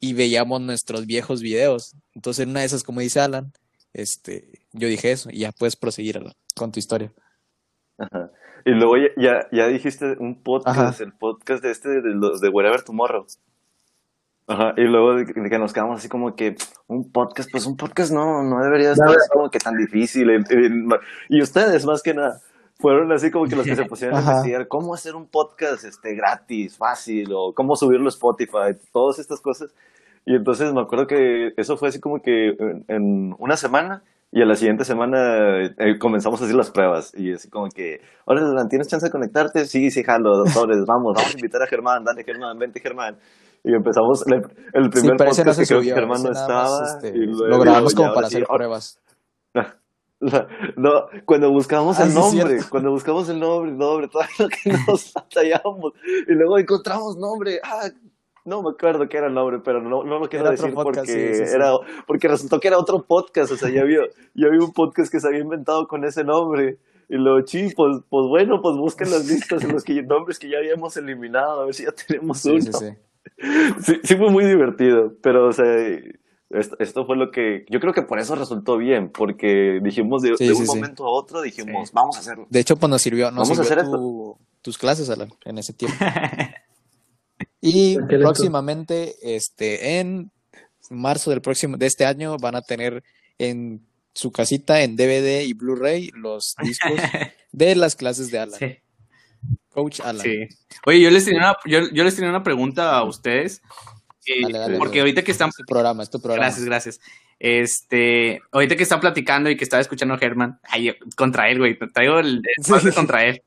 y veíamos nuestros viejos videos. Entonces, en una de esas, como dice Alan, este, yo dije eso, y ya puedes proseguir Alan, con tu historia. Ajá. Y luego ya, ya, ya dijiste un podcast, Ajá. el podcast de este de los de Wherever Tomorrow. Ajá. Y luego de que, de que nos quedamos así como que un podcast, pues un podcast no, no debería estar Ya, así como que tan difícil. Y, y- y ustedes más que nada fueron así como que los que se pusieron a investigar cómo hacer un podcast este gratis, fácil, o cómo subirlo a Spotify, todas estas cosas. Y entonces me acuerdo que eso fue así como que en, en una semana y a la siguiente semana eh, comenzamos a hacer las pruebas y así como que, Alan, ¿tienes chance de conectarte? Sí, sí, jalo, doctores, vamos, vamos a invitar a Germán, dale Germán, vente Germán. Y empezamos el, el Sí, primer no podcast se que creo que subió, Germán no estaba. este, y luego lo grabamos como ahora para sí, hacer ahora- pruebas. no, cuando buscamos Ah, el nombre, cuando buscamos el nombre, nombre, todo lo que nos batallamos, y luego encontramos nombre, ah, no me acuerdo qué era el nombre, pero no, no lo quiero Era decir podcast, porque sí, sí, sí. era, porque resultó que era otro podcast, o sea, ya había, ya había un podcast que se había inventado con ese nombre, y luego, sí, pues, pues bueno, pues busquen las listas en los que, nombres que ya habíamos eliminado, a ver si ya tenemos uno. sí, sí. Sí, sí fue muy divertido, pero o sea, esto, esto fue lo que yo creo que por eso resultó bien, porque dijimos de, Sí, de sí, un sí. momento a otro, dijimos, Sí. vamos a hacerlo. De hecho, pues nos sirvió, nos Vamos a sirvió hacer tu- tus clases, Alan, en ese tiempo. Y próximamente, este, en marzo del próximo, de este año, van a tener en su casita, en DVD y Blu-ray, los discos de las clases de Alan. Sí. Coach Alan. Sí. Oye, yo les tenía una, yo, yo les tenía una pregunta a ustedes. Eh, Dale, dale, porque dale. ahorita que están Es tu programa, es tu programa. Gracias, gracias. Este, ahorita que están platicando y que estaba escuchando a Germán, ay, contra él, güey, traigo el espacio contra él.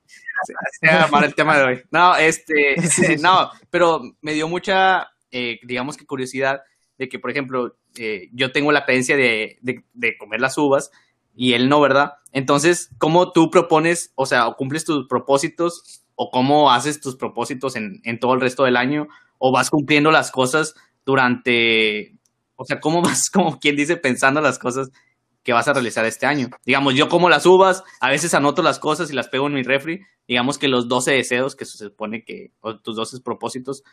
El tema de hoy. No, este, no, pero me dio mucha, eh, digamos que curiosidad de que, por ejemplo, eh, yo tengo la creencia de, de, de comer las uvas y él no, ¿verdad? Entonces, ¿cómo tú propones, o sea, o cumples tus propósitos o cómo haces tus propósitos en, en todo el resto del año o vas cumpliendo las cosas durante, o sea, ¿cómo vas, como quien dice, pensando las cosas que vas a realizar este año? Digamos, yo como las uvas, a veces anoto las cosas y las pego en mi refri, digamos que los 12 deseos que se supone que, o tus 12 propósitos,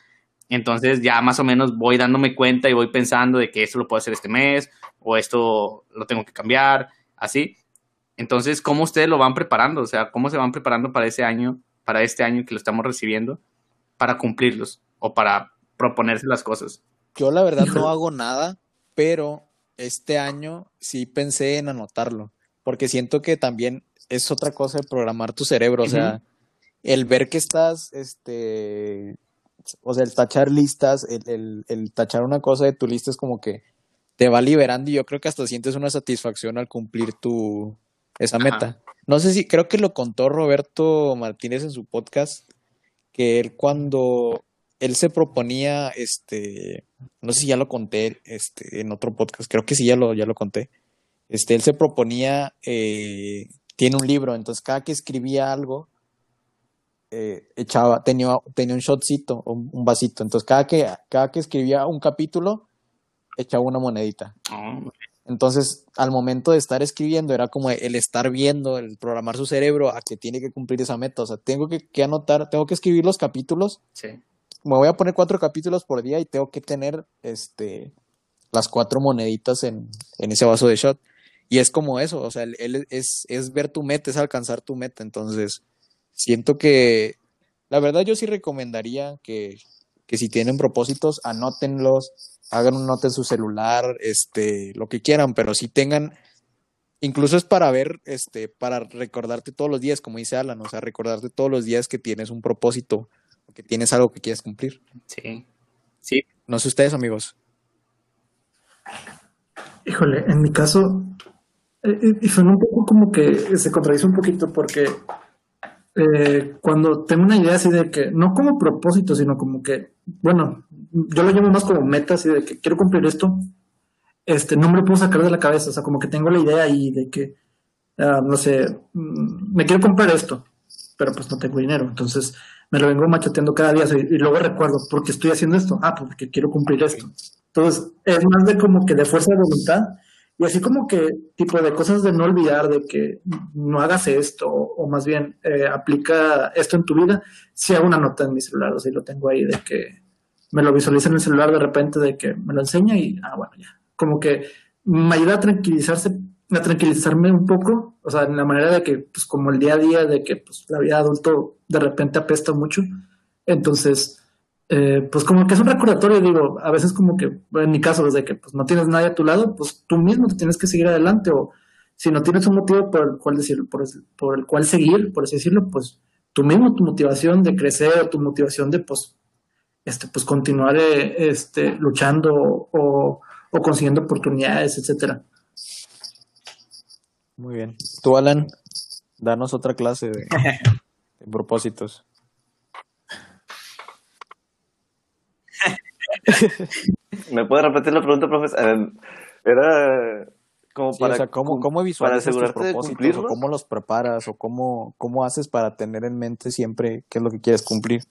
entonces ya más o menos voy dándome cuenta y voy pensando de que esto lo puedo hacer este mes o esto lo tengo que cambiar, así. Entonces, ¿cómo ustedes lo van preparando? O sea, ¿cómo se van preparando para ese año, para este año que lo estamos recibiendo, para cumplirlos o para proponerse las cosas? Yo la verdad no hago nada, pero este año sí pensé en anotarlo, porque siento que también es otra cosa de programar tu cerebro, o sea, el ver que estás, este, o sea, el tachar listas, el, el, el tachar una cosa de tu lista es como que te va liberando y yo creo que hasta sientes una satisfacción al cumplir tu, esa Ajá. meta. No sé si, creo que lo contó Roberto Martínez en su podcast, que él cuando él se proponía, este, no sé si ya lo conté, este, en otro podcast, creo que sí ya lo, ya lo conté. Este, él se proponía, eh, tiene un libro, entonces cada que escribía algo, eh, echaba, tenía, tenía un shotcito, un, un vasito, entonces cada que, cada que escribía un capítulo, echaba una monedita. Entonces, al momento de estar escribiendo, era como el estar viendo, el programar su cerebro a que tiene que cumplir esa meta. O sea, tengo que, que anotar, tengo que escribir los capítulos. sí. Me voy a poner cuatro capítulos por día y tengo que tener este, las cuatro moneditas en, en ese vaso de shot. Y es como eso, o sea, él, es, es ver tu meta, es alcanzar tu meta. Entonces, siento que, la verdad yo sí recomendaría que, que si tienen propósitos, anótenlos, hagan un note en su celular, este, lo que quieran, pero si tengan, incluso es para ver, este, para recordarte todos los días, como dice Alan, o sea, recordarte todos los días que tienes un propósito, que tienes algo que quieres cumplir. Sí. Sí. No sé ustedes, amigos. Híjole, en mi caso, eh, eh, y suena un poco como que se contradice un poquito porque eh, cuando tengo una idea así de que, no como propósito, sino como que, bueno, yo lo llamo más como meta, así de que quiero cumplir esto, este, no me lo puedo sacar de la cabeza, o sea, como que tengo la idea ahí de que, ah, no sé, mm, me quiero comprar esto, pero pues no tengo dinero, entonces me lo vengo machateando cada día sea, y luego recuerdo, ¿por qué estoy haciendo esto? Ah, porque quiero cumplir esto. Entonces, es más de como que de fuerza de voluntad y así como que tipo de cosas de no olvidar, de que no hagas esto, o más bien eh, aplica esto en tu vida, si hago una nota en mi celular, o si lo tengo ahí de que me lo visualiza en el celular de repente, de que me lo enseña y, ah, bueno, ya. Como que me ayuda a tranquilizarse, a tranquilizarme un poco, o sea, en la manera de que, pues como el día a día, de que pues la vida adulto de repente apesta mucho, entonces eh, pues como que es un recordatorio, digo, a veces como que, en mi caso, desde que pues no tienes nadie a tu lado, pues tú mismo te tienes que seguir adelante, o si no tienes un motivo por el cual decir, por, por el cual seguir, por así decirlo, pues tú mismo, tu motivación de crecer, tu motivación de pues, este, pues continuar eh, este, luchando o, o consiguiendo oportunidades, etcétera. Muy bien. Tú, Alan, danos otra clase de, de propósitos. ¿Me puede repetir la pregunta, profesor? Eh, era como Sí, para, o sea, ¿cómo, cómo para visualizas tus asegurarte de propósitos? ¿O cumplirlos. cómo los preparas? ¿O cómo, cómo haces para tener en mente siempre qué es lo que quieres cumplir?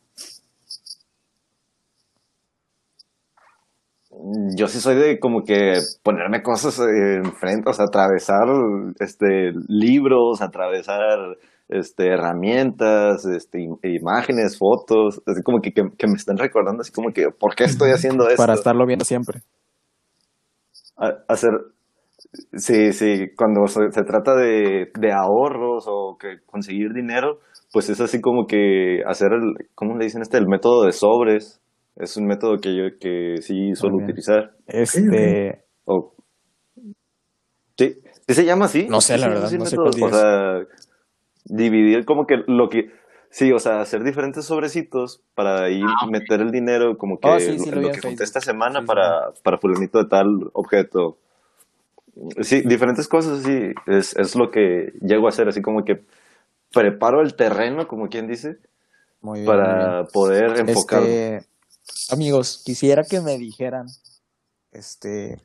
Yo sí soy de como que ponerme cosas enfrente, o sea, atravesar este libros, atravesar este herramientas, este im- imágenes, fotos, así como que, que, que me están recordando así como que ¿por qué estoy haciendo esto? Para estarlo viendo siempre. A- hacer sí, sí, cuando se, se trata de, de ahorros o que conseguir dinero, pues es así como que hacer el, ¿cómo le dicen este? El método de sobres. Es un método que yo que sí suelo utilizar. Este, O- Sí, ¿sí se llama así? No sé, ¿Sí la verdad, no sé método? cuál O sea, dividir como que lo que... Sí, o sea, hacer diferentes sobrecitos para ahí meter el dinero como que Oh, sí, sí, lo, que junté esta semana Sí, sí. para, para fulanito de tal objeto. Sí, diferentes cosas así. Es, es lo que llego a hacer, así como que preparo el terreno, como quien dice, muy bien, muy para bien. poder enfocar. Este, amigos, quisiera que me dijeran, este,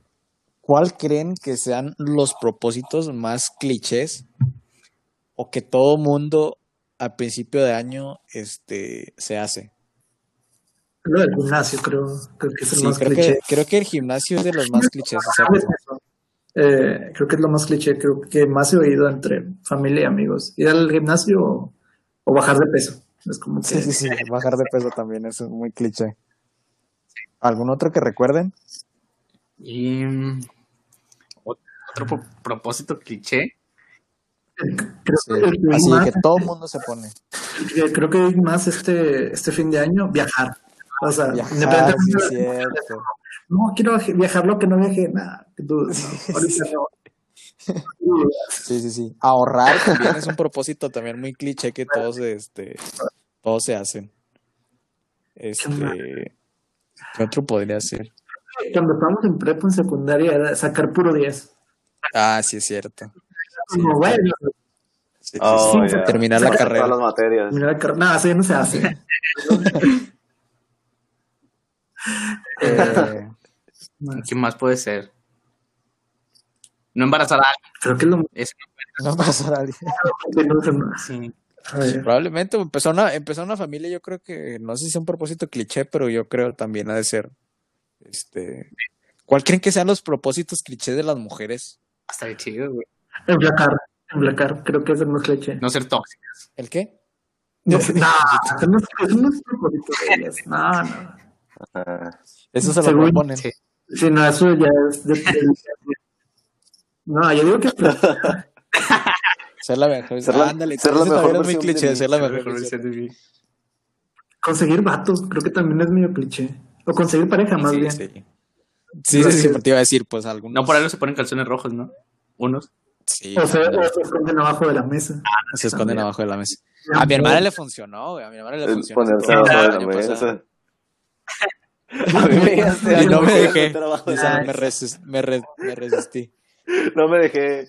¿cuál creen que sean los propósitos más clichés o que todo mundo al principio de año, este, se hace? Lo del gimnasio, creo, creo que es el Sí, más creo cliché. que, creo que el gimnasio es de los más clichés. Eh, creo que es lo más cliché, creo que más he oído entre familia y amigos. Ir al gimnasio o, o bajar de peso. Es como que Sí, sí, sí, bajar de peso también, es muy cliché. ¿Algún otro que recuerden? Y mm, ot- otro pro- propósito cliché. creo, Sí, que Así más, que todo el mundo se pone. creo que más este, este fin de año, viajar. O sea, Viajar, sí, de- cierto. no quiero viajar lo que no viaje, nada, no, ahorita no. Sí, sí, sí. Ahorrar también es un propósito también muy cliché que todos, este, todos se hacen. Este, ¿qué otro podría ser? Cuando estábamos en prepa en secundaria era sacar puro 10. Ah, sí es cierto. Como, bueno, Sí, sí, Oh, sí. ya. Terminar la carrera. Todas las materias. mira la car- nada, eso ya no se hace. Eh, ¿Qué más puede ser? No embarazar a alguien. Creo que es lo Es- no pasa nada. más. sí. A ver. Probablemente empezó una, empezó una familia, yo creo que, no sé si es un propósito cliché, pero yo creo también ha de ser. Este, ¿cuál creen que sean los propósitos clichés de las mujeres? Hasta de chido, güey. Emplacar, emplacar, creo que es el más cliché. No ser tóxicas. ¿El qué? No, no, no no es propósito de ellas. No, no. Ah, Eso se lo Según- proponen. Sí. Sí, no, eso ya es de, de- No, yo digo que Ser la mejor. Ser la- Ándale, ser la mejor es muy de cliché, mí. ser la mejor mejor de mí. conseguir vatos, creo que también es medio cliché. O conseguir pareja, más Sí, bien. Sí. Sí, sí, sí, te iba a decir, pues algunos. No, por algo se ponen calzones rojos, ¿no? Unos. Sí, O, sea, o se esconden abajo de la mesa. se esconden abajo de la mesa. A mi hermana pues, le funcionó, güey. A mi hermana le El funcionó. ponerse abajo de la pasado. mesa. A mí me Y no me dejé. de re- me resistí. No me dejé.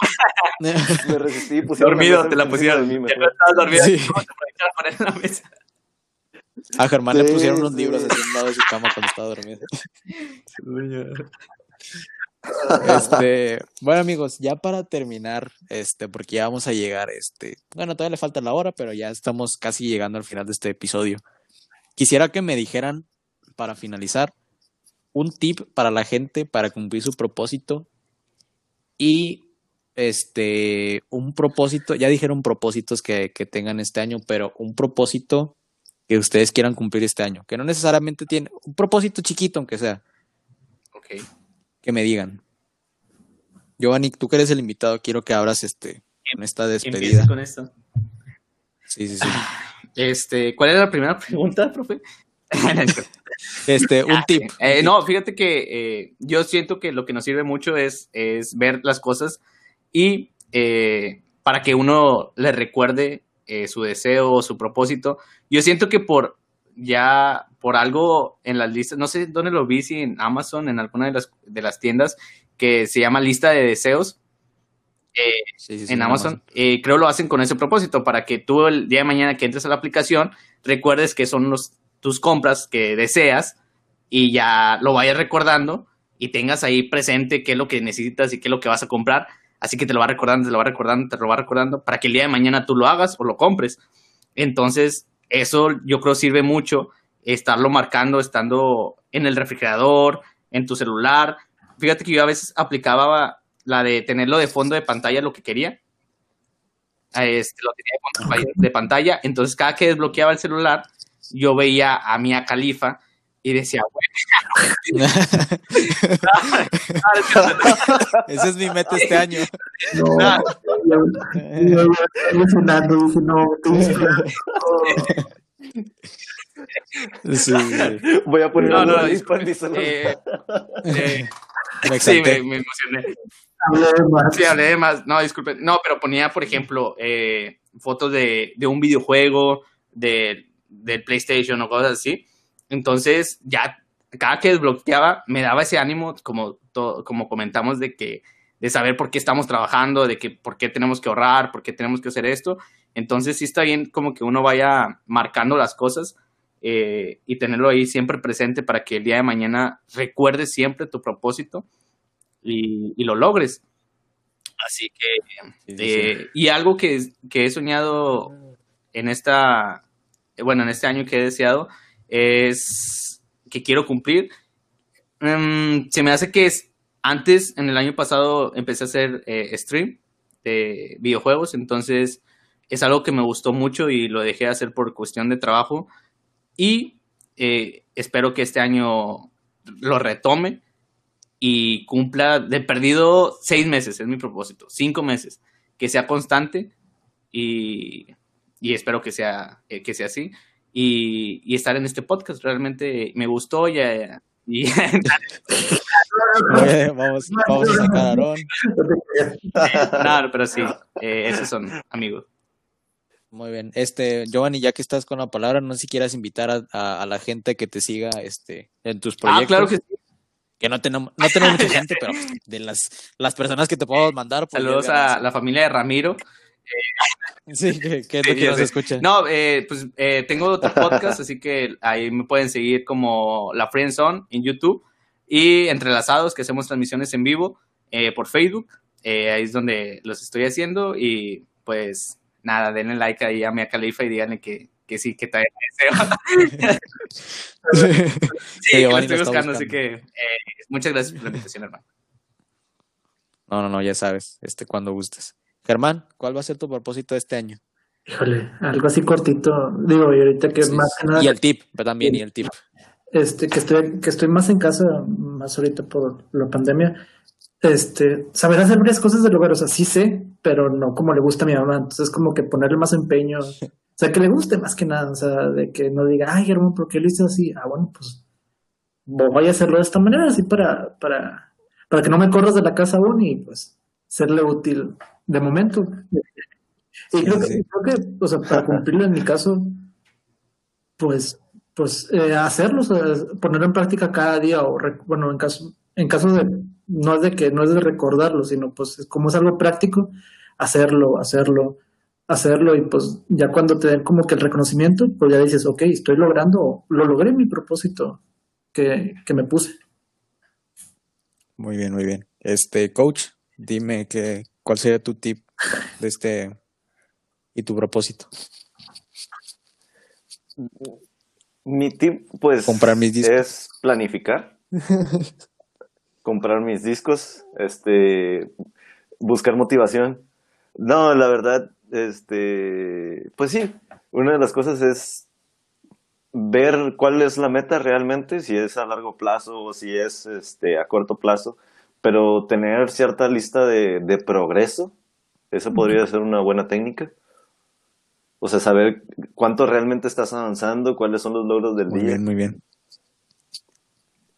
Me resistí. pusieron Dormido, te la pusieron. de mí, Ya mejor. estabas dormido. Sí. ¿Cómo te aprovechar a poner en la mesa? A Germán le pusieron unos sí. libros así a un lado de su cama cuando estaba dormido. Este, bueno amigos, ya para terminar, este, porque ya vamos a llegar, este, bueno, todavía le falta la hora, pero ya estamos casi llegando al final de este episodio. Quisiera que me dijeran, para finalizar, un tip para la gente para cumplir su propósito y este, un propósito, ya dijeron propósitos que, que tengan este año, pero un propósito que ustedes quieran cumplir este año, que no necesariamente tiene, un propósito chiquito aunque sea, Ok. que me digan. Giovanni, tú que eres el invitado, quiero que abras este con esta despedida. Con esto. Sí, sí, sí. Este, ¿cuál era la primera pregunta, profe? Este, un tip. Eh, no, fíjate que eh, yo siento que lo que nos sirve mucho es, es ver las cosas y eh, para que uno le recuerde eh, su deseo o su propósito. Yo siento que por ya por algo en las listas, no sé dónde lo vi, si en Amazon, en alguna de las, de las tiendas, que se llama lista de deseos Sí, sí, sí, en Amazon, eh, creo lo hacen con ese propósito, para que tú el día de mañana que entres a la aplicación, recuerdes que son los, tus compras que deseas y ya lo vayas recordando y tengas ahí presente qué es lo que necesitas y qué es lo que vas a comprar. Así que te lo va recordando, te lo va recordando, te lo va recordando para que el día de mañana tú lo hagas o lo compres. Entonces, eso yo creo sirve mucho, estarlo marcando, estando en el refrigerador, en tu celular. Fíjate que yo a veces aplicaba la de tenerlo de fondo de pantalla lo que quería. Este, lo tenía de fondo de pantalla. Entonces, cada que desbloqueaba el celular, yo veía a Mia Khalifa y decía, bueno, Ese es mi meta este año. No, yo- dije, no, tú Sí. Voy a poner No, no, mi celular. eh, eh, Me sí, me, me emocioné. hablé de más. Sí, hablé de más. No, disculpe. No, pero ponía, por ejemplo, eh, fotos de, de un videojuego, de, del PlayStation o cosas así. Entonces, ya cada que desbloqueaba, me daba ese ánimo, como, como comentamos, de que de saber por qué estamos trabajando, de que por qué tenemos que ahorrar, por qué tenemos que hacer esto. Entonces, sí está bien como que uno vaya marcando las cosas eh, y tenerlo ahí siempre presente para que el día de mañana recuerdes siempre tu propósito y, y lo logres. Así que, Sí, sí, sí. eh, y algo que, que he soñado en esta, bueno, en este año que he deseado es que quiero cumplir. Mm, se me hace que es, antes, en el año pasado, empecé a hacer eh, stream de videojuegos, entonces es algo que me gustó mucho y lo dejé de hacer por cuestión de trabajo y eh, espero que este año lo retome y cumpla de perdido seis meses, es mi propósito, cinco meses, que sea constante y, y espero que sea, eh, que sea así. Y, y estar en este podcast realmente me gustó y, eh, y Oye, vamos, vamos a sacar a Aarón. nada, pero sí, eh, esos son amigos. Muy bien. Este, Giovanni, ya que estás con la palabra, no sé si quieras invitar a, a- a la gente que te siga este, en tus proyectos. Ah, claro que sí. Que no tenemos, no tenemos mucha gente, pero de las, las personas que te podemos mandar. pues, ya Saludos a la familia de Ramiro. Sí, que, que es Sí, lo que ya nos sé. escucha. No, eh, pues eh, tengo otro podcast, así que ahí me pueden seguir como La Friend Zone en YouTube y Entrelazados, que hacemos transmisiones en vivo eh, por Facebook. Eh, ahí es donde los estoy haciendo y pues nada, denle like ahí a Mia Califa y díganle que, que sí, que todavía deseo. Sí, que lo estoy buscando, así que eh, muchas gracias por la invitación, hermano. No, no, no, ya sabes, este, cuando gustes. Germán, ¿cuál va a ser tu propósito este año? Híjole, algo así cortito. Digo, y ahorita que Sí, más que nada, Y el tip, pero también, y el tip. este, que estoy, que estoy más en casa, más ahorita por la pandemia, este, saber hacer varias cosas del hogar, o sea, sí sé, pero no como le gusta a mi mamá, entonces como que ponerle más empeño, o sea, que le guste más que nada, o sea, de que no diga, ay, hermano, ¿por qué lo hice así? Ah, bueno, pues voy a hacerlo de esta manera, así para, para, para que no me corras de la casa aún y pues serle útil de momento. Y Sí, creo, que, creo que, o sea, para cumplirlo en mi caso, pues, pues eh, hacerlo, o sea, ponerlo en práctica cada día, o bueno, en caso, en caso de, no es de que, no es de recordarlo, sino pues es como es algo práctico, hacerlo, hacerlo, hacerlo, y pues ya cuando te den como que el reconocimiento, pues ya dices, ok, estoy logrando, lo logré mi propósito que, que me puse. Muy bien, muy bien. Este, coach, dime que, cuál sería tu tip de este y tu propósito. Mi tip, pues, Comprar mis discos. es planificar. comprar mis discos, este, buscar motivación. No, la verdad, este, pues sí, una de las cosas es ver cuál es la meta realmente, si es a largo plazo o si es este, a corto plazo, pero tener cierta lista de, de progreso, eso podría ser una buena técnica. O sea, saber cuánto realmente estás avanzando, cuáles son los logros del Muy día. bien, muy bien.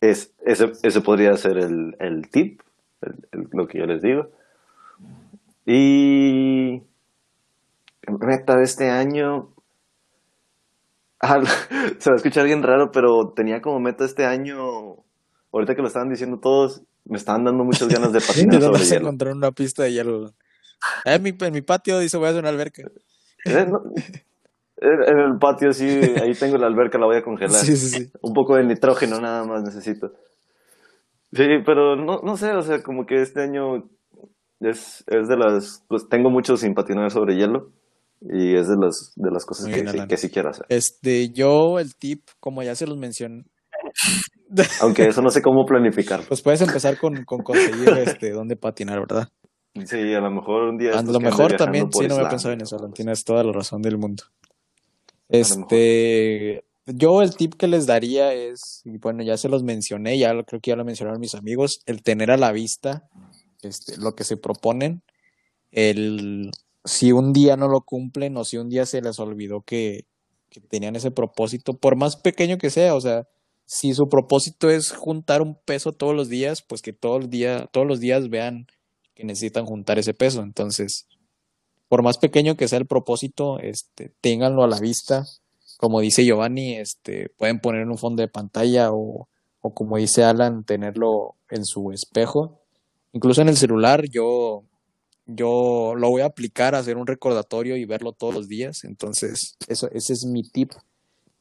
Es, ese, ese podría ser el, el tip, el- el- lo que yo les digo. Y meta de este año. Ah, se va a escuchar bien raro, pero tenía como meta este año. Ahorita que lo estaban diciendo todos, me estaban dando muchas ganas de ¿De patinar dónde sobre vas a hielo. encontrar una pista de hielo? Ah, En mi, en mi patio dice voy a hacer una alberca. Eh, en el patio sí, ahí tengo la alberca, la voy a congelar. Sí, sí, sí. Un poco de nitrógeno nada más necesito. Sí, pero no, no sé, o sea, como que este año es, es de las, pues tengo mucho sin patinar sobre hielo y es de las, de las cosas que, sí, que sí quiero hacer. Este, yo el tip, como ya se los mencioné, Aunque eso no sé cómo planificar. pues puedes empezar con, con conseguir este dónde patinar, ¿verdad? Sí, a lo mejor un día... A lo mejor también, sí, no había Islandia, pensado en eso, tienes toda la razón del mundo. Este, yo el tip que les daría es, y bueno, ya se los mencioné, ya lo- creo que ya lo mencionaron mis amigos, el tener a la vista este, lo que se proponen, el si un día no lo cumplen o si un día se les olvidó que, que tenían ese propósito, por más pequeño que sea, o sea, si su propósito es juntar un peso todos los días, pues que todo el día, todos los días vean que necesitan juntar ese peso. Entonces, por más pequeño que sea el propósito, este, ténganlo a la vista. Como dice Giovanni, este, pueden poner en un fondo de pantalla o, o como dice Alan, tenerlo en su espejo. Incluso en el celular, yo, yo lo voy a aplicar a hacer un recordatorio y verlo todos los días. Entonces, eso, ese es mi tip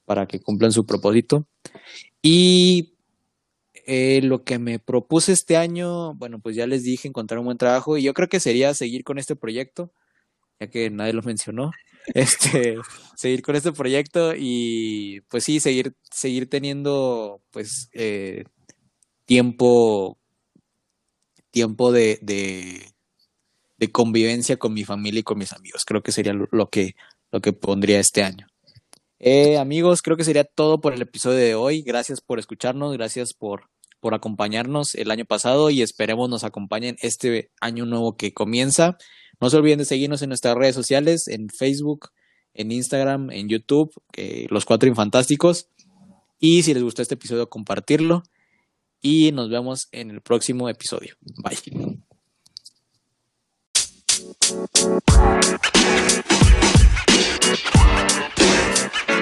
para que cumplan su propósito. Y eh, lo que me propuse este año, bueno, pues ya les dije, encontrar un buen trabajo y yo creo que sería seguir con este proyecto, ya que nadie lo mencionó, este, seguir con este proyecto y pues sí, seguir, seguir teniendo pues eh, tiempo, tiempo de, convivencia con mi familia y con mis amigos. Creo que sería que, lo que pondría este año. Eh, amigos, creo que sería todo por el episodio de hoy. Gracias por escucharnos, gracias por, por acompañarnos el año pasado y esperemos nos acompañen este año nuevo que comienza. No se olviden de seguirnos en nuestras redes sociales, en Facebook, en Instagram, en YouTube, Los Cuatro Infantásticos. Y si les gustó este episodio, compartirlo. Y nos vemos en el próximo episodio. Bye.